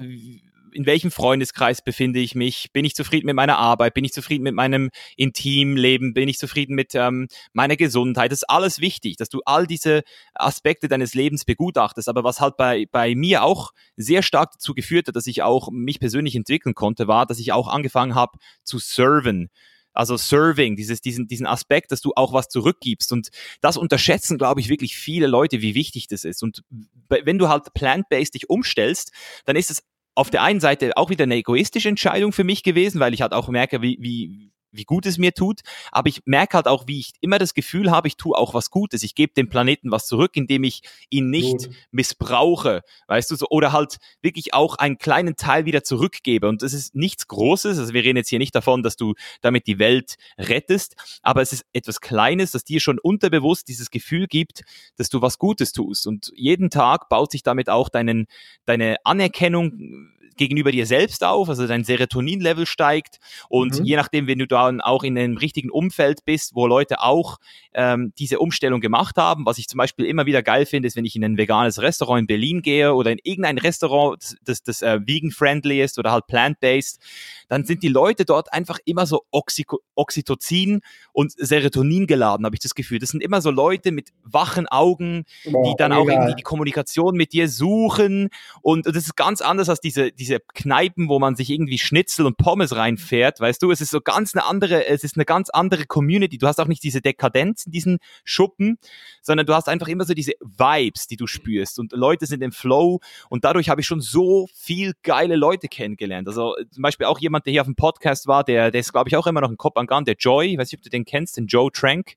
in welchem Freundeskreis befinde ich mich? Bin ich zufrieden mit meiner Arbeit? Bin ich zufrieden mit meinem Intimleben? Bin ich zufrieden mit ähm, meiner Gesundheit? Das ist alles wichtig, dass du all diese Aspekte deines Lebens begutachtest. Aber was halt bei, bei mir auch sehr stark dazu geführt hat, dass ich auch mich persönlich entwickeln konnte, war, dass ich auch angefangen habe zu serven. Also Serving, dieses, diesen, diesen Aspekt, dass du auch was zurückgibst. Und das unterschätzen, glaube ich, wirklich viele Leute, wie wichtig das ist. Und wenn du halt plant-based dich umstellst, dann ist es auf der einen Seite auch wieder eine egoistische Entscheidung für mich gewesen, weil ich halt auch merke, wie, wie, wie gut es mir tut. Aber ich merke halt auch, wie ich immer das Gefühl habe, ich tue auch was Gutes. Ich gebe dem Planeten was zurück, indem ich ihn nicht Gut. missbrauche, weißt du so, oder halt wirklich auch einen kleinen Teil wieder zurückgebe. Und das ist nichts Großes. Also wir reden jetzt hier nicht davon, dass du damit die Welt rettest, aber es ist etwas Kleines, das dir schon unterbewusst dieses Gefühl gibt, dass du was Gutes tust. Und jeden Tag baut sich damit auch deinen, deine Anerkennung gegenüber dir selbst auf, also dein Serotoninlevel steigt und mhm. je nachdem, wenn du dann auch in einem richtigen Umfeld bist, wo Leute auch ähm, diese Umstellung gemacht haben, was ich zum Beispiel immer wieder geil finde, ist, wenn ich in ein veganes Restaurant in Berlin gehe oder in irgendein Restaurant, das, das äh, vegan-friendly ist oder halt plant-based, dann sind die Leute dort einfach immer so Oxy Oxytocin und Serotonin geladen, habe ich das Gefühl. Das sind immer so Leute mit wachen Augen, Boah, die dann auch irgendwie die Kommunikation mit dir suchen und, und das ist ganz anders als diese, diese Kneipen, wo man sich irgendwie Schnitzel und Pommes reinfährt, weißt du, es ist so ganz eine andere, es ist eine ganz andere Community. Du hast auch nicht diese Dekadenz in diesen Schuppen, sondern du hast einfach immer so diese Vibes, die du spürst und Leute sind im Flow und dadurch habe ich schon so viel geile Leute kennengelernt. Also zum Beispiel auch jemand, der hier auf dem Podcast war, der, der ist glaube ich auch immer noch in Kopangan, der Joy, weiß nicht, ob du den kennst, den Joe Trank.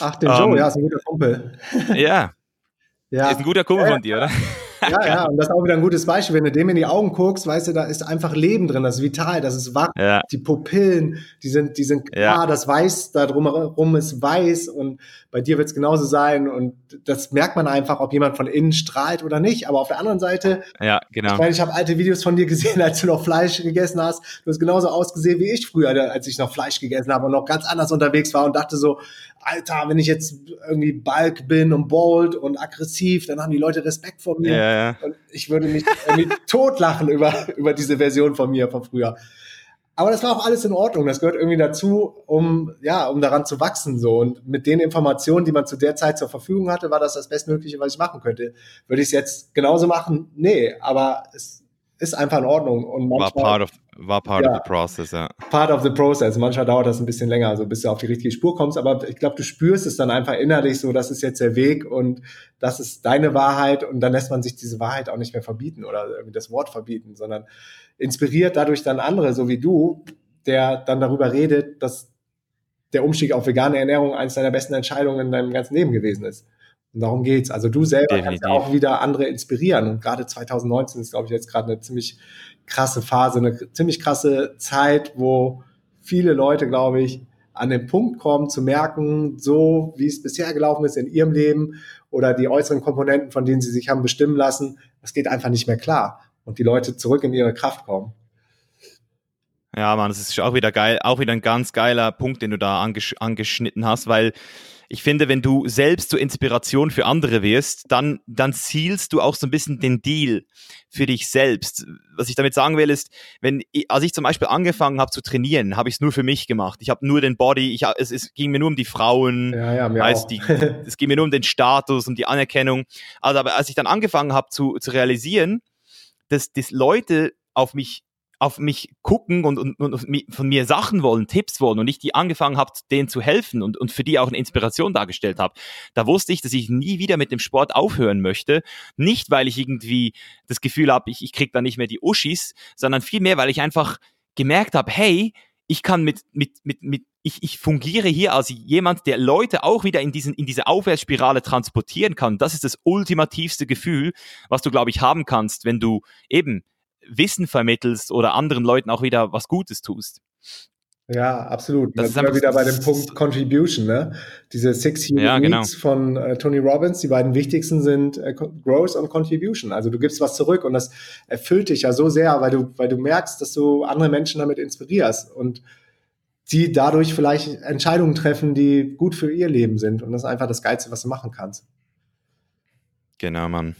Ach, den Joe, ähm, ja, ist ein guter Kumpel. Ja. ja. Ist ein guter Kumpel ja, von dir, oder? Ja, ja, und das ist auch wieder ein gutes Beispiel. Wenn du dem in die Augen guckst, weißt du, da ist einfach Leben drin, das ist vital, das ist wach. Ja. Die Pupillen, die sind, die sind klar, ja. das Weiß da drumherum ist weiß und bei dir wird es genauso sein und das merkt man einfach, ob jemand von innen strahlt oder nicht. Aber auf der anderen Seite, ja, genau. ich meine, ich habe alte Videos von dir gesehen, als du noch Fleisch gegessen hast. Du hast genauso ausgesehen wie ich früher, als ich noch Fleisch gegessen habe und noch ganz anders unterwegs war und dachte so, Alter, wenn ich jetzt irgendwie Balk bin und bold und aggressiv, dann haben die Leute Respekt vor mir. Ja, ja. Und ich würde mich irgendwie totlachen über, über diese Version von mir von früher. Aber das war auch alles in Ordnung. Das gehört irgendwie dazu, um, ja, um daran zu wachsen, so. Und mit den Informationen, die man zu der Zeit zur Verfügung hatte, war das das Bestmögliche, was ich machen könnte. Würde ich es jetzt genauso machen? Nee, aber es ist einfach in Ordnung. Und manchmal, war part of, war part ja, of the process, ja. Part of the process. Manchmal dauert das ein bisschen länger, so also bis du auf die richtige Spur kommst. Aber ich glaube, du spürst es dann einfach innerlich so, das ist jetzt der Weg und das ist deine Wahrheit. Und dann lässt man sich diese Wahrheit auch nicht mehr verbieten oder irgendwie das Wort verbieten, sondern inspiriert dadurch dann andere, so wie du, der dann darüber redet, dass der Umstieg auf vegane Ernährung eines deiner besten Entscheidungen in deinem ganzen Leben gewesen ist. Und darum geht's. Also du selber Definitiv. kannst ja auch wieder andere inspirieren. Und gerade 2019 ist, glaube ich, jetzt gerade eine ziemlich krasse Phase, eine ziemlich krasse Zeit, wo viele Leute, glaube ich, an den Punkt kommen zu merken, so wie es bisher gelaufen ist in ihrem Leben oder die äußeren Komponenten, von denen sie sich haben bestimmen lassen, das geht einfach nicht mehr klar. Und die Leute zurück in ihre Kraft kommen. Ja, Mann, das ist auch wieder geil, auch wieder ein ganz geiler Punkt, den du da angesch angeschnitten hast, weil ich finde, wenn du selbst zur Inspiration für andere wirst, dann, dann zielst du auch so ein bisschen den Deal für dich selbst. Was ich damit sagen will, ist, wenn, als ich zum Beispiel angefangen habe zu trainieren, habe ich es nur für mich gemacht. Ich habe nur den Body, ich, es, es ging mir nur um die Frauen, ja, ja, mir die, es ging mir nur um den Status und die Anerkennung. Also, aber als ich dann angefangen habe zu, zu realisieren, dass, dass Leute auf mich auf mich gucken und, und, und von mir Sachen wollen, Tipps wollen und ich die angefangen habe, denen zu helfen und, und für die auch eine Inspiration dargestellt habe, da wusste ich, dass ich nie wieder mit dem Sport aufhören möchte. Nicht, weil ich irgendwie das Gefühl habe, ich, ich krieg da nicht mehr die Uschis, sondern vielmehr, weil ich einfach gemerkt habe, hey, ich kann mit, mit, mit, mit ich, ich fungiere hier als jemand, der Leute auch wieder in, diesen, in diese Aufwärtsspirale transportieren kann. Das ist das ultimativste Gefühl, was du, glaube ich, haben kannst, wenn du eben Wissen vermittelst oder anderen Leuten auch wieder was Gutes tust. Ja, absolut. Das, das ist wir wieder bei dem Punkt Contribution, ne? Diese Six Human ja, genau. Needs von äh, Tony Robbins, die beiden wichtigsten sind äh, Growth und Contribution. Also du gibst was zurück und das erfüllt dich ja so sehr, weil du, weil du merkst, dass du andere Menschen damit inspirierst und die dadurch vielleicht Entscheidungen treffen, die gut für ihr Leben sind. Und das ist einfach das Geilste, was du machen kannst. Genau, Mann.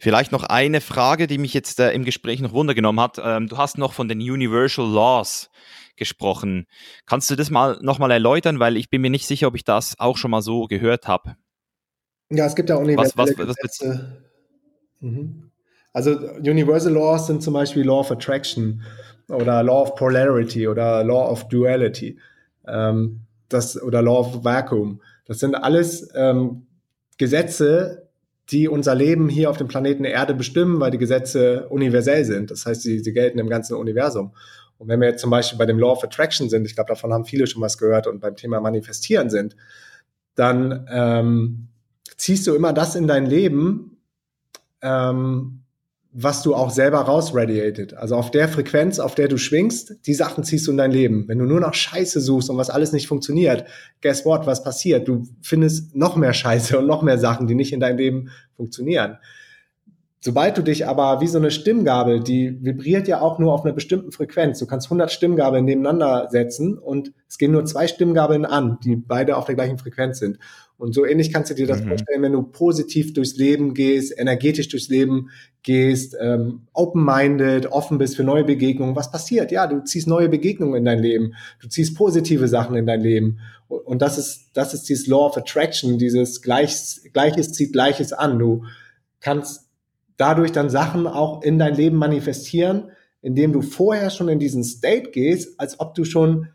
Vielleicht noch eine Frage, die mich jetzt äh, im Gespräch noch wundergenommen hat. Ähm, du hast noch von den Universal Laws gesprochen. Kannst du das mal nochmal erläutern, weil ich bin mir nicht sicher, ob ich das auch schon mal so gehört habe. Ja, es gibt ja universelle was, was, Gesetze. Mhm. Also Universal Laws sind zum Beispiel Law of Attraction oder Law of Polarity oder Law of Duality ähm, das, oder Law of Vacuum. Das sind alles ähm, Gesetze, die unser Leben hier auf dem Planeten Erde bestimmen, weil die Gesetze universell sind. Das heißt, sie, sie gelten im ganzen Universum. Und wenn wir jetzt zum Beispiel bei dem Law of Attraction sind, ich glaube, davon haben viele schon was gehört und beim Thema Manifestieren sind, dann ähm, ziehst du immer das in dein Leben, ähm, was du auch selber rausradiated. Also auf der Frequenz, auf der du schwingst, die Sachen ziehst du in dein Leben. Wenn du nur noch Scheiße suchst und was alles nicht funktioniert, guess what, was passiert? Du findest noch mehr Scheiße und noch mehr Sachen, die nicht in deinem Leben funktionieren. Sobald du dich aber wie so eine Stimmgabel, die vibriert ja auch nur auf einer bestimmten Frequenz. Du kannst 100 Stimmgabeln nebeneinander setzen und es gehen nur zwei Stimmgabeln an, die beide auf der gleichen Frequenz sind. Und so ähnlich kannst du dir das mhm. vorstellen, wenn du positiv durchs Leben gehst, energetisch durchs Leben gehst, ähm, open-minded, offen bist für neue Begegnungen. Was passiert? Ja, du ziehst neue Begegnungen in dein Leben. Du ziehst positive Sachen in dein Leben. Und das ist, das ist dieses Law of Attraction, dieses Gleiches, Gleiches zieht Gleiches an. Du kannst dadurch dann Sachen auch in dein Leben manifestieren, indem du vorher schon in diesen State gehst, als ob du schon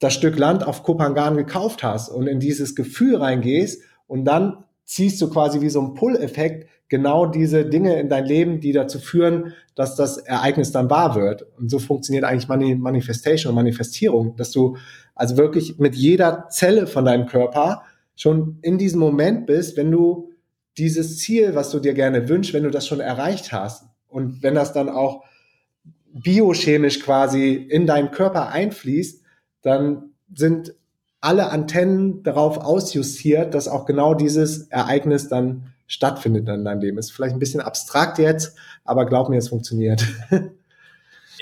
das Stück Land auf Kopangan gekauft hast und in dieses Gefühl reingehst und dann ziehst du quasi wie so ein Pull-Effekt genau diese Dinge in dein Leben, die dazu führen, dass das Ereignis dann wahr wird. Und so funktioniert eigentlich Manifestation und Manifestierung, dass du also wirklich mit jeder Zelle von deinem Körper schon in diesem Moment bist, wenn du dieses Ziel, was du dir gerne wünschst, wenn du das schon erreicht hast und wenn das dann auch biochemisch quasi in deinen Körper einfließt, dann sind alle Antennen darauf ausjustiert, dass auch genau dieses Ereignis dann stattfindet in deinem Leben. Ist vielleicht ein bisschen abstrakt jetzt, aber glaub mir, es funktioniert.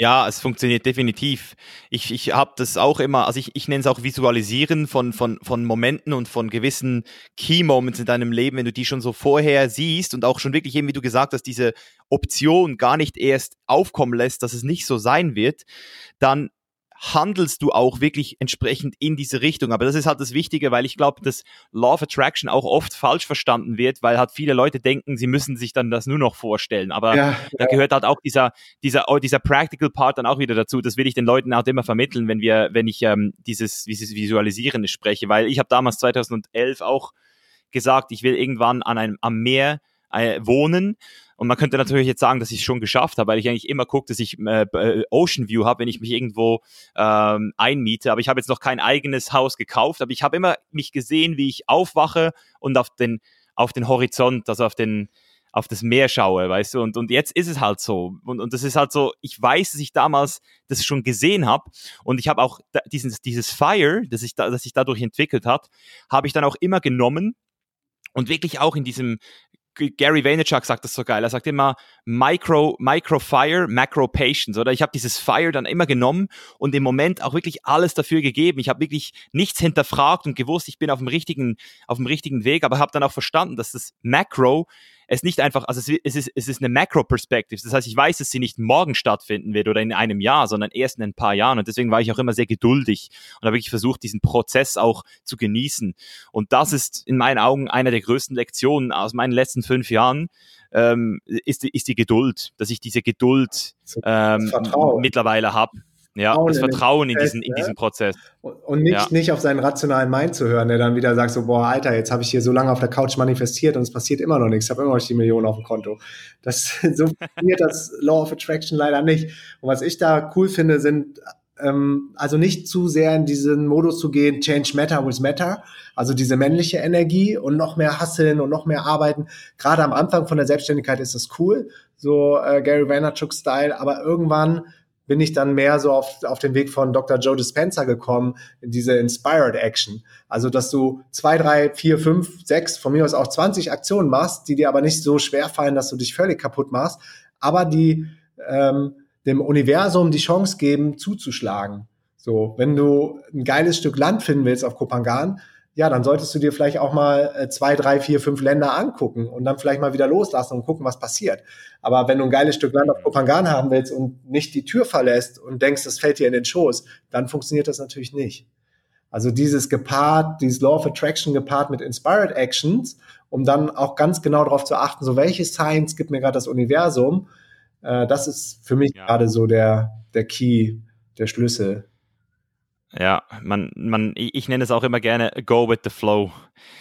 Ja, es funktioniert definitiv. Ich, ich habe das auch immer, also ich, ich nenne es auch Visualisieren von, von, von Momenten und von gewissen Key Moments in deinem Leben, wenn du die schon so vorher siehst und auch schon wirklich eben, wie du gesagt hast, diese Option gar nicht erst aufkommen lässt, dass es nicht so sein wird, dann handelst du auch wirklich entsprechend in diese Richtung. Aber das ist halt das Wichtige, weil ich glaube, dass Law of Attraction auch oft falsch verstanden wird, weil halt viele Leute denken, sie müssen sich dann das nur noch vorstellen. Aber ja, da ja. gehört halt auch dieser, dieser, oh, dieser Practical Part dann auch wieder dazu. Das will ich den Leuten auch immer vermitteln, wenn wir, wenn ich ähm, dieses, dieses Visualisieren spreche, weil ich habe damals 2011 auch gesagt, ich will irgendwann an einem, am Meer äh, wohnen und man könnte natürlich jetzt sagen, dass ich es schon geschafft habe, weil ich eigentlich immer gucke, dass ich äh, äh, Ocean View habe, wenn ich mich irgendwo ähm, einmiete. Aber ich habe jetzt noch kein eigenes Haus gekauft, aber ich habe immer mich gesehen, wie ich aufwache und auf den, auf den Horizont, also auf den, auf das Meer schaue, weißt du, und, und jetzt ist es halt so. Und, und das ist halt so, ich weiß, dass ich damals das schon gesehen habe und ich habe auch dieses, dieses Fire, das sich da, das sich dadurch entwickelt hat, habe ich dann auch immer genommen und wirklich auch in diesem Gary Vaynerchuk sagt das so geil. Er sagt immer Micro, Micro Fire, Macro Patience. Oder ich habe dieses Fire dann immer genommen und im Moment auch wirklich alles dafür gegeben. Ich habe wirklich nichts hinterfragt und gewusst, ich bin auf dem richtigen, auf dem richtigen Weg, aber habe dann auch verstanden, dass das Macro es nicht einfach, also es, ist, es ist eine Macro-Perspective. Das heißt, ich weiß, dass sie nicht morgen stattfinden wird oder in einem Jahr, sondern erst in ein paar Jahren. Und deswegen war ich auch immer sehr geduldig und habe wirklich versucht, diesen Prozess auch zu genießen. Und das ist in meinen Augen eine der größten Lektionen aus meinen letzten fünf Jahren. Ähm, ist, ist die Geduld, dass ich diese Geduld ähm, mittlerweile habe. Ja, Vertrauen das Vertrauen in, Prozess, diesen, in diesen Prozess. Und nicht, ja. nicht auf seinen rationalen Mind zu hören, der dann wieder sagt so, boah, Alter, jetzt habe ich hier so lange auf der Couch manifestiert und es passiert immer noch nichts. Ich habe immer noch die Millionen auf dem Konto. Das, so funktioniert das Law of Attraction leider nicht. Und was ich da cool finde, sind ähm, also nicht zu sehr in diesen Modus zu gehen, Change Matter with Matter, also diese männliche Energie und noch mehr hasseln und noch mehr arbeiten. Gerade am Anfang von der Selbstständigkeit ist das cool, so äh, Gary Vaynerchuk-Style, aber irgendwann bin ich dann mehr so auf, auf den Weg von Dr. Joe Dispenza gekommen, in diese Inspired Action. Also, dass du zwei, drei, vier, fünf, sechs, von mir aus auch 20 Aktionen machst, die dir aber nicht so schwer fallen, dass du dich völlig kaputt machst, aber die ähm, dem Universum die Chance geben, zuzuschlagen. So, wenn du ein geiles Stück Land finden willst auf Kopangan, ja, dann solltest du dir vielleicht auch mal äh, zwei, drei, vier, fünf Länder angucken und dann vielleicht mal wieder loslassen und gucken, was passiert. Aber wenn du ein geiles Stück Land auf Kopangan haben willst und nicht die Tür verlässt und denkst, das fällt dir in den Schoß, dann funktioniert das natürlich nicht. Also dieses gepaart, dieses Law of Attraction gepaart mit Inspired Actions, um dann auch ganz genau darauf zu achten, so welche Science gibt mir gerade das Universum, äh, das ist für mich ja. gerade so der, der Key, der Schlüssel. Ja, man, man, ich nenne es auch immer gerne Go with the Flow.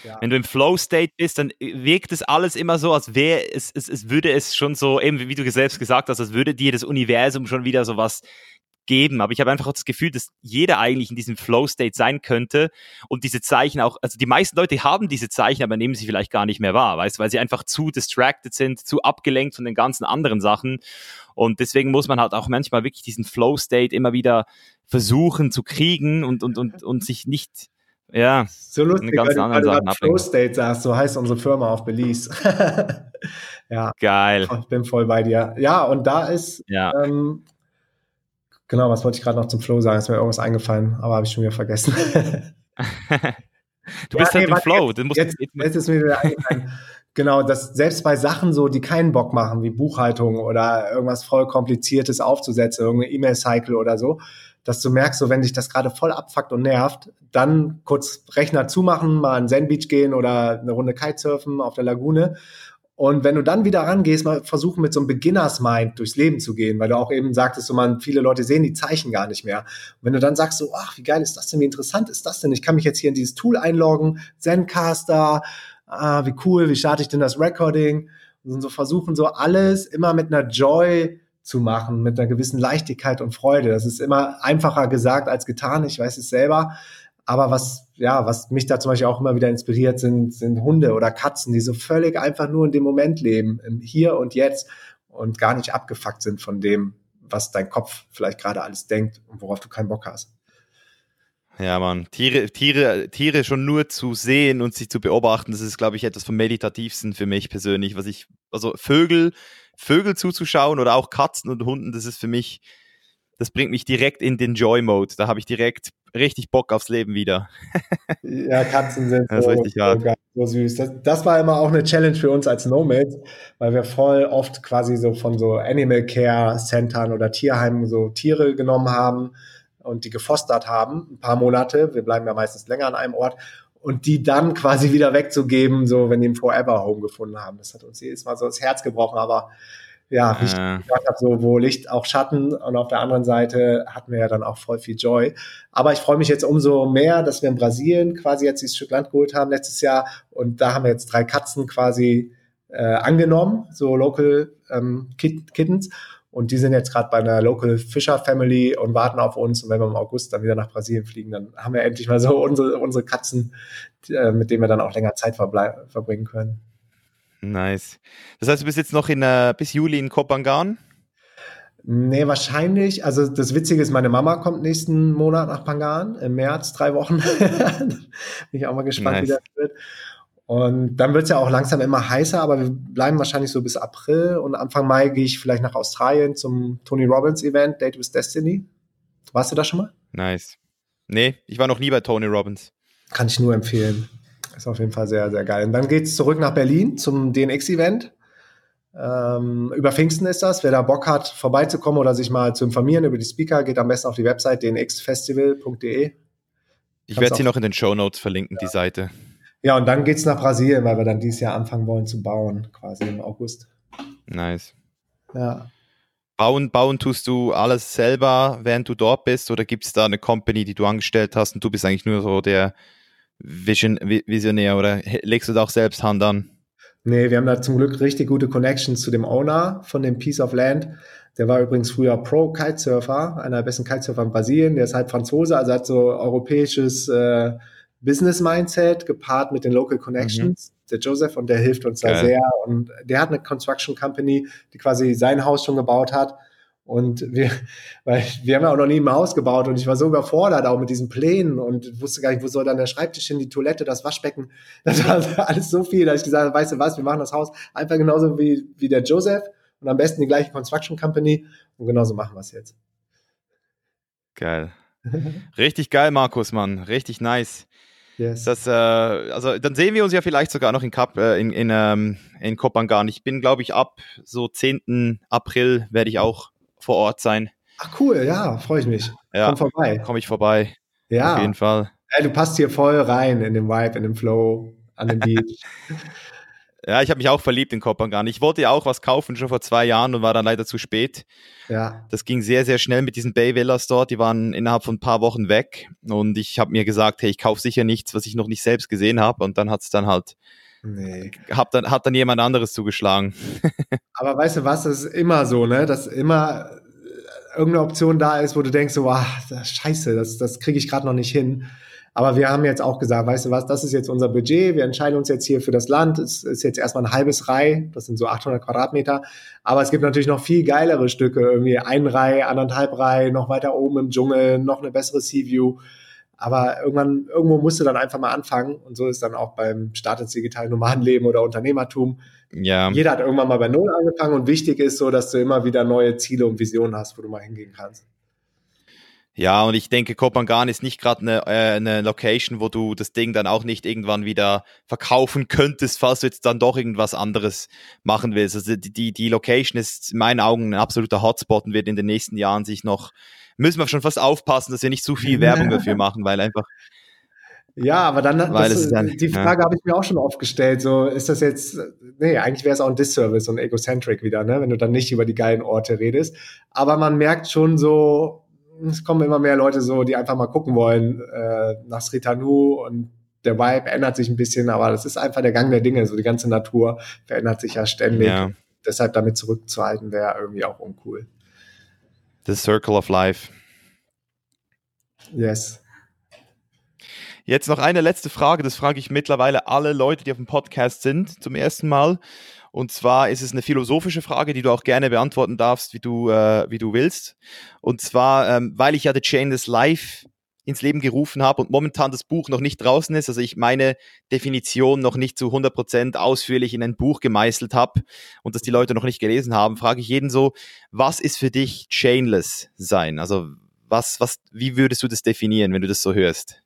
Ja. Wenn du im Flow-State bist, dann wirkt es alles immer so, als wäre es, es, es würde es schon so, eben wie du selbst gesagt hast, als würde dir das Universum schon wieder so was geben. Aber ich habe einfach das Gefühl, dass jeder eigentlich in diesem Flow-State sein könnte und diese Zeichen auch, also die meisten Leute haben diese Zeichen, aber nehmen sie vielleicht gar nicht mehr wahr, weißt, weil sie einfach zu distracted sind, zu abgelenkt von den ganzen anderen Sachen. Und deswegen muss man halt auch manchmal wirklich diesen Flow-State immer wieder versuchen zu kriegen und, und, und, und sich nicht, ja, so lustig, ganz weil gerade Flow State sagst, so heißt unsere Firma auf Belize. ja. Geil. Ich bin voll bei dir. Ja, und da ist, ja. ähm, genau, was wollte ich gerade noch zum Flow sagen? Ist mir irgendwas eingefallen, aber habe ich schon wieder vergessen. du bist ja, halt nee, im Flow. Jetzt, jetzt, jetzt ist mir wieder eingefallen. Genau, dass selbst bei Sachen so, die keinen Bock machen, wie Buchhaltung oder irgendwas voll kompliziertes aufzusetzen, irgendeine E-Mail-Cycle oder so, dass du merkst, so wenn dich das gerade voll abfuckt und nervt, dann kurz Rechner zumachen, mal an Zen Beach gehen oder eine Runde Kitesurfen auf der Lagune. Und wenn du dann wieder rangehst, mal versuchen mit so einem Beginners Mind durchs Leben zu gehen, weil du auch eben sagtest, so man, viele Leute sehen die Zeichen gar nicht mehr. Und wenn du dann sagst so, ach, wie geil ist das denn, wie interessant ist das denn? Ich kann mich jetzt hier in dieses Tool einloggen, Zencaster, ah, wie cool, wie starte ich denn das Recording? Und so versuchen so alles immer mit einer Joy zu machen mit einer gewissen Leichtigkeit und Freude. Das ist immer einfacher gesagt als getan. Ich weiß es selber. Aber was, ja, was mich da zum Beispiel auch immer wieder inspiriert, sind, sind Hunde oder Katzen, die so völlig einfach nur in dem Moment leben, im Hier und Jetzt und gar nicht abgefuckt sind von dem, was dein Kopf vielleicht gerade alles denkt und worauf du keinen Bock hast. Ja, man, Tiere, Tiere, Tiere schon nur zu sehen und sich zu beobachten, das ist, glaube ich, etwas vom Meditativsten für mich persönlich. Was ich, also Vögel Vögel zuzuschauen oder auch Katzen und Hunden, das ist für mich, das bringt mich direkt in den Joy-Mode. Da habe ich direkt richtig Bock aufs Leben wieder. ja, Katzen sind so, so, so süß. Das, das, war immer auch eine Challenge für uns als Nomads, weil wir voll oft quasi so von so Animal Care Centern oder Tierheimen so Tiere genommen haben und die gefostert haben, ein paar Monate. Wir bleiben ja meistens länger an einem Ort und die dann quasi wieder wegzugeben, so wenn die ein Forever Home gefunden haben. Das hat uns jedes Mal so das Herz gebrochen, aber ja, wie äh. ich gesagt habe, so wo Licht auch Schatten und auf der anderen Seite hatten wir ja dann auch voll viel Joy. Aber ich freue mich jetzt umso mehr, dass wir in Brasilien quasi jetzt dieses Stück Land geholt haben letztes Jahr und da haben wir jetzt drei Katzen quasi äh, angenommen, so Local ähm, Kittens und die sind jetzt gerade bei einer Local Fisher Family und warten auf uns. Und wenn wir im August dann wieder nach Brasilien fliegen, dann haben wir endlich mal so unsere, unsere Katzen, äh, mit denen wir dann auch länger Zeit verbringen können. Nice. Das heißt, du bist jetzt noch in, äh, bis Juli in Kopangan? Nee, wahrscheinlich. Also das Witzige ist, meine Mama kommt nächsten Monat nach Pangan, im März, drei Wochen. Bin ich auch mal gespannt, nice. wie das wird. Und dann wird es ja auch langsam immer heißer, aber wir bleiben wahrscheinlich so bis April und Anfang Mai gehe ich vielleicht nach Australien zum Tony Robbins Event, Date with Destiny. Warst du da schon mal? Nice. Nee, ich war noch nie bei Tony Robbins. Kann ich nur empfehlen. Ist auf jeden Fall sehr, sehr geil. Und dann geht es zurück nach Berlin zum DNX-Event. Ähm, über Pfingsten ist das. Wer da Bock hat, vorbeizukommen oder sich mal zu informieren über die Speaker, geht am besten auf die Website dnxfestival.de. Ich werde sie noch in den Show Notes verlinken, ja. die Seite. Ja, und dann geht's nach Brasilien, weil wir dann dieses Jahr anfangen wollen zu bauen, quasi im August. Nice. Ja. Bauen, bauen tust du alles selber, während du dort bist, oder gibt es da eine Company, die du angestellt hast und du bist eigentlich nur so der Vision, Visionär oder legst du da auch selbst Hand an? Nee, wir haben da zum Glück richtig gute Connections zu dem Owner von dem Piece of Land. Der war übrigens früher Pro-Kitesurfer, einer der besten Kitesurfer in Brasilien. Der ist halt Franzose, also hat so europäisches äh, Business-Mindset gepaart mit den Local Connections. Mhm. Der Joseph und der hilft uns da sehr. Und der hat eine Construction Company, die quasi sein Haus schon gebaut hat. Und wir, weil wir haben ja auch noch nie ein Haus gebaut und ich war so überfordert auch mit diesen Plänen und wusste gar nicht, wo soll dann der Schreibtisch hin, die Toilette, das Waschbecken. Das war alles so viel, dass ich gesagt habe, weißt du was, wir machen das Haus einfach genauso wie, wie der Joseph und am besten die gleiche Construction Company und genauso machen wir es jetzt. Geil. Richtig geil, Markus, Mann. Richtig nice. Yes. Das, äh, also dann sehen wir uns ja vielleicht sogar noch in Kap, äh, in, in, ähm, in Kopangan. Ich bin, glaube ich, ab so 10. April werde ich auch vor Ort sein. Ach cool, ja, freue ich mich. Ja, Komm vorbei. Komme ich vorbei. Ja. Auf jeden Fall. Ja, du passt hier voll rein in den Vibe, in den Flow, an den Beach. Ja, ich habe mich auch verliebt in Kopangan. Ich wollte ja auch was kaufen schon vor zwei Jahren und war dann leider zu spät. Ja. Das ging sehr, sehr schnell mit diesen Bay Villas dort. Die waren innerhalb von ein paar Wochen weg. Und ich habe mir gesagt, hey, ich kaufe sicher nichts, was ich noch nicht selbst gesehen habe. Und dann hat es dann halt, nee. hab dann, hat dann jemand anderes zugeschlagen. Aber weißt du was, das ist immer so, ne? Dass immer irgendeine Option da ist, wo du denkst, so, wow, scheiße, das, das kriege ich gerade noch nicht hin. Aber wir haben jetzt auch gesagt, weißt du was, das ist jetzt unser Budget. Wir entscheiden uns jetzt hier für das Land. Es ist jetzt erstmal ein halbes Reih. Das sind so 800 Quadratmeter. Aber es gibt natürlich noch viel geilere Stücke. Irgendwie ein Reih, anderthalb Reih, noch weiter oben im Dschungel, noch eine bessere Sea-View. Aber irgendwann, irgendwo musst du dann einfach mal anfangen. Und so ist dann auch beim Start ins digitale Nomadenleben oder Unternehmertum. Ja. Jeder hat irgendwann mal bei Null angefangen und wichtig ist so, dass du immer wieder neue Ziele und Visionen hast, wo du mal hingehen kannst. Ja, und ich denke, Kopangan ist nicht gerade eine, äh, eine Location, wo du das Ding dann auch nicht irgendwann wieder verkaufen könntest, falls du jetzt dann doch irgendwas anderes machen willst. Also die, die, die Location ist in meinen Augen ein absoluter Hotspot und wird in den nächsten Jahren sich noch, müssen wir schon fast aufpassen, dass wir nicht zu viel Werbung dafür machen, weil einfach ja, aber dann, das, dann die Frage ja. habe ich mir auch schon oft gestellt. So, ist das jetzt, nee, eigentlich wäre es auch ein Disservice und egocentric wieder, ne, wenn du dann nicht über die geilen Orte redest. Aber man merkt schon so, es kommen immer mehr Leute so, die einfach mal gucken wollen äh, nach Sritanu und der Vibe ändert sich ein bisschen, aber das ist einfach der Gang der Dinge. So die ganze Natur verändert sich ja ständig. Ja. Deshalb damit zurückzuhalten wäre irgendwie auch uncool. The Circle of Life. Yes. Jetzt noch eine letzte Frage, das frage ich mittlerweile alle Leute, die auf dem Podcast sind, zum ersten Mal. Und zwar ist es eine philosophische Frage, die du auch gerne beantworten darfst, wie du, äh, wie du willst. Und zwar, ähm, weil ich ja The Chainless Life ins Leben gerufen habe und momentan das Buch noch nicht draußen ist, also ich meine Definition noch nicht zu 100% ausführlich in ein Buch gemeißelt habe und das die Leute noch nicht gelesen haben, frage ich jeden so, was ist für dich Chainless sein? Also was, was, wie würdest du das definieren, wenn du das so hörst?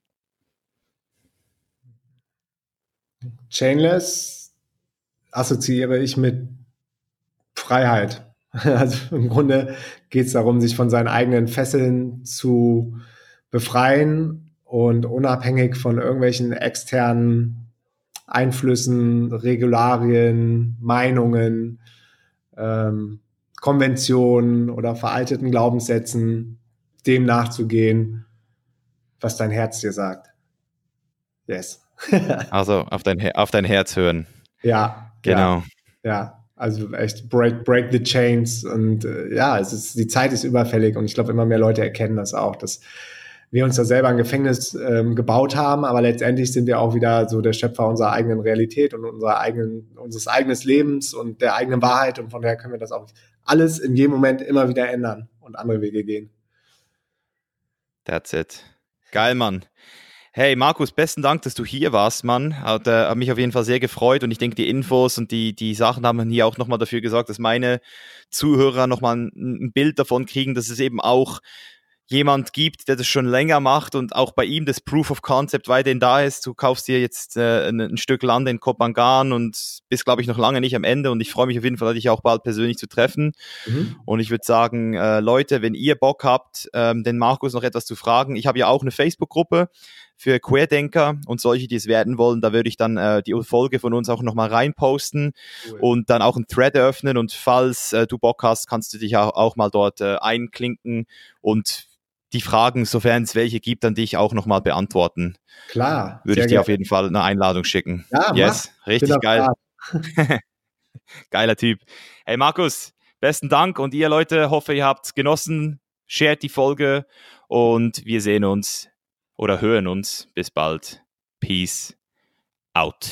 Chainless assoziiere ich mit Freiheit. Also im Grunde geht es darum, sich von seinen eigenen Fesseln zu befreien und unabhängig von irgendwelchen externen Einflüssen, Regularien, Meinungen, ähm, Konventionen oder veralteten Glaubenssätzen dem nachzugehen, was dein Herz dir sagt. Yes. also auf dein, auf dein Herz hören. Ja, Genau. Ja, ja. also echt break, break the chains und äh, ja, es ist, die Zeit ist überfällig und ich glaube, immer mehr Leute erkennen das auch, dass wir uns da selber ein Gefängnis ähm, gebaut haben, aber letztendlich sind wir auch wieder so der Schöpfer unserer eigenen Realität und unserer eigenen, unseres eigenen Lebens und der eigenen Wahrheit und von daher können wir das auch alles in jedem Moment immer wieder ändern und andere Wege gehen. That's it. Geil, Mann. Hey Markus, besten Dank, dass du hier warst, Mann. Hat, äh, hat mich auf jeden Fall sehr gefreut und ich denke, die Infos und die, die Sachen haben hier auch nochmal dafür gesorgt, dass meine Zuhörer nochmal ein, ein Bild davon kriegen, dass es eben auch jemand gibt, der das schon länger macht und auch bei ihm das Proof of Concept weiterhin da ist. Du kaufst dir jetzt äh, ein, ein, Stück Land in Kopangan und bist, glaube ich, noch lange nicht am Ende und ich freue mich auf jeden Fall, dich auch bald persönlich zu treffen. Mhm. Und ich würde sagen, äh, Leute, wenn ihr Bock habt, ähm, den Markus noch etwas zu fragen, ich habe ja auch eine Facebook-Gruppe für Querdenker und solche, die es werden wollen, da würde ich dann äh, die Folge von uns auch nochmal reinposten cool. und dann auch einen Thread eröffnen und falls äh, du Bock hast, kannst du dich auch, auch mal dort äh, einklinken und die Fragen, sofern es welche gibt, an dich auch nochmal beantworten. Klar. Würde ich dir gerne. auf jeden Fall eine Einladung schicken. Ja, yes, mach. richtig geil. Geiler Typ. Hey Markus, besten Dank und ihr Leute, hoffe, ihr habt genossen. Shared die Folge und wir sehen uns oder hören uns. Bis bald. Peace out.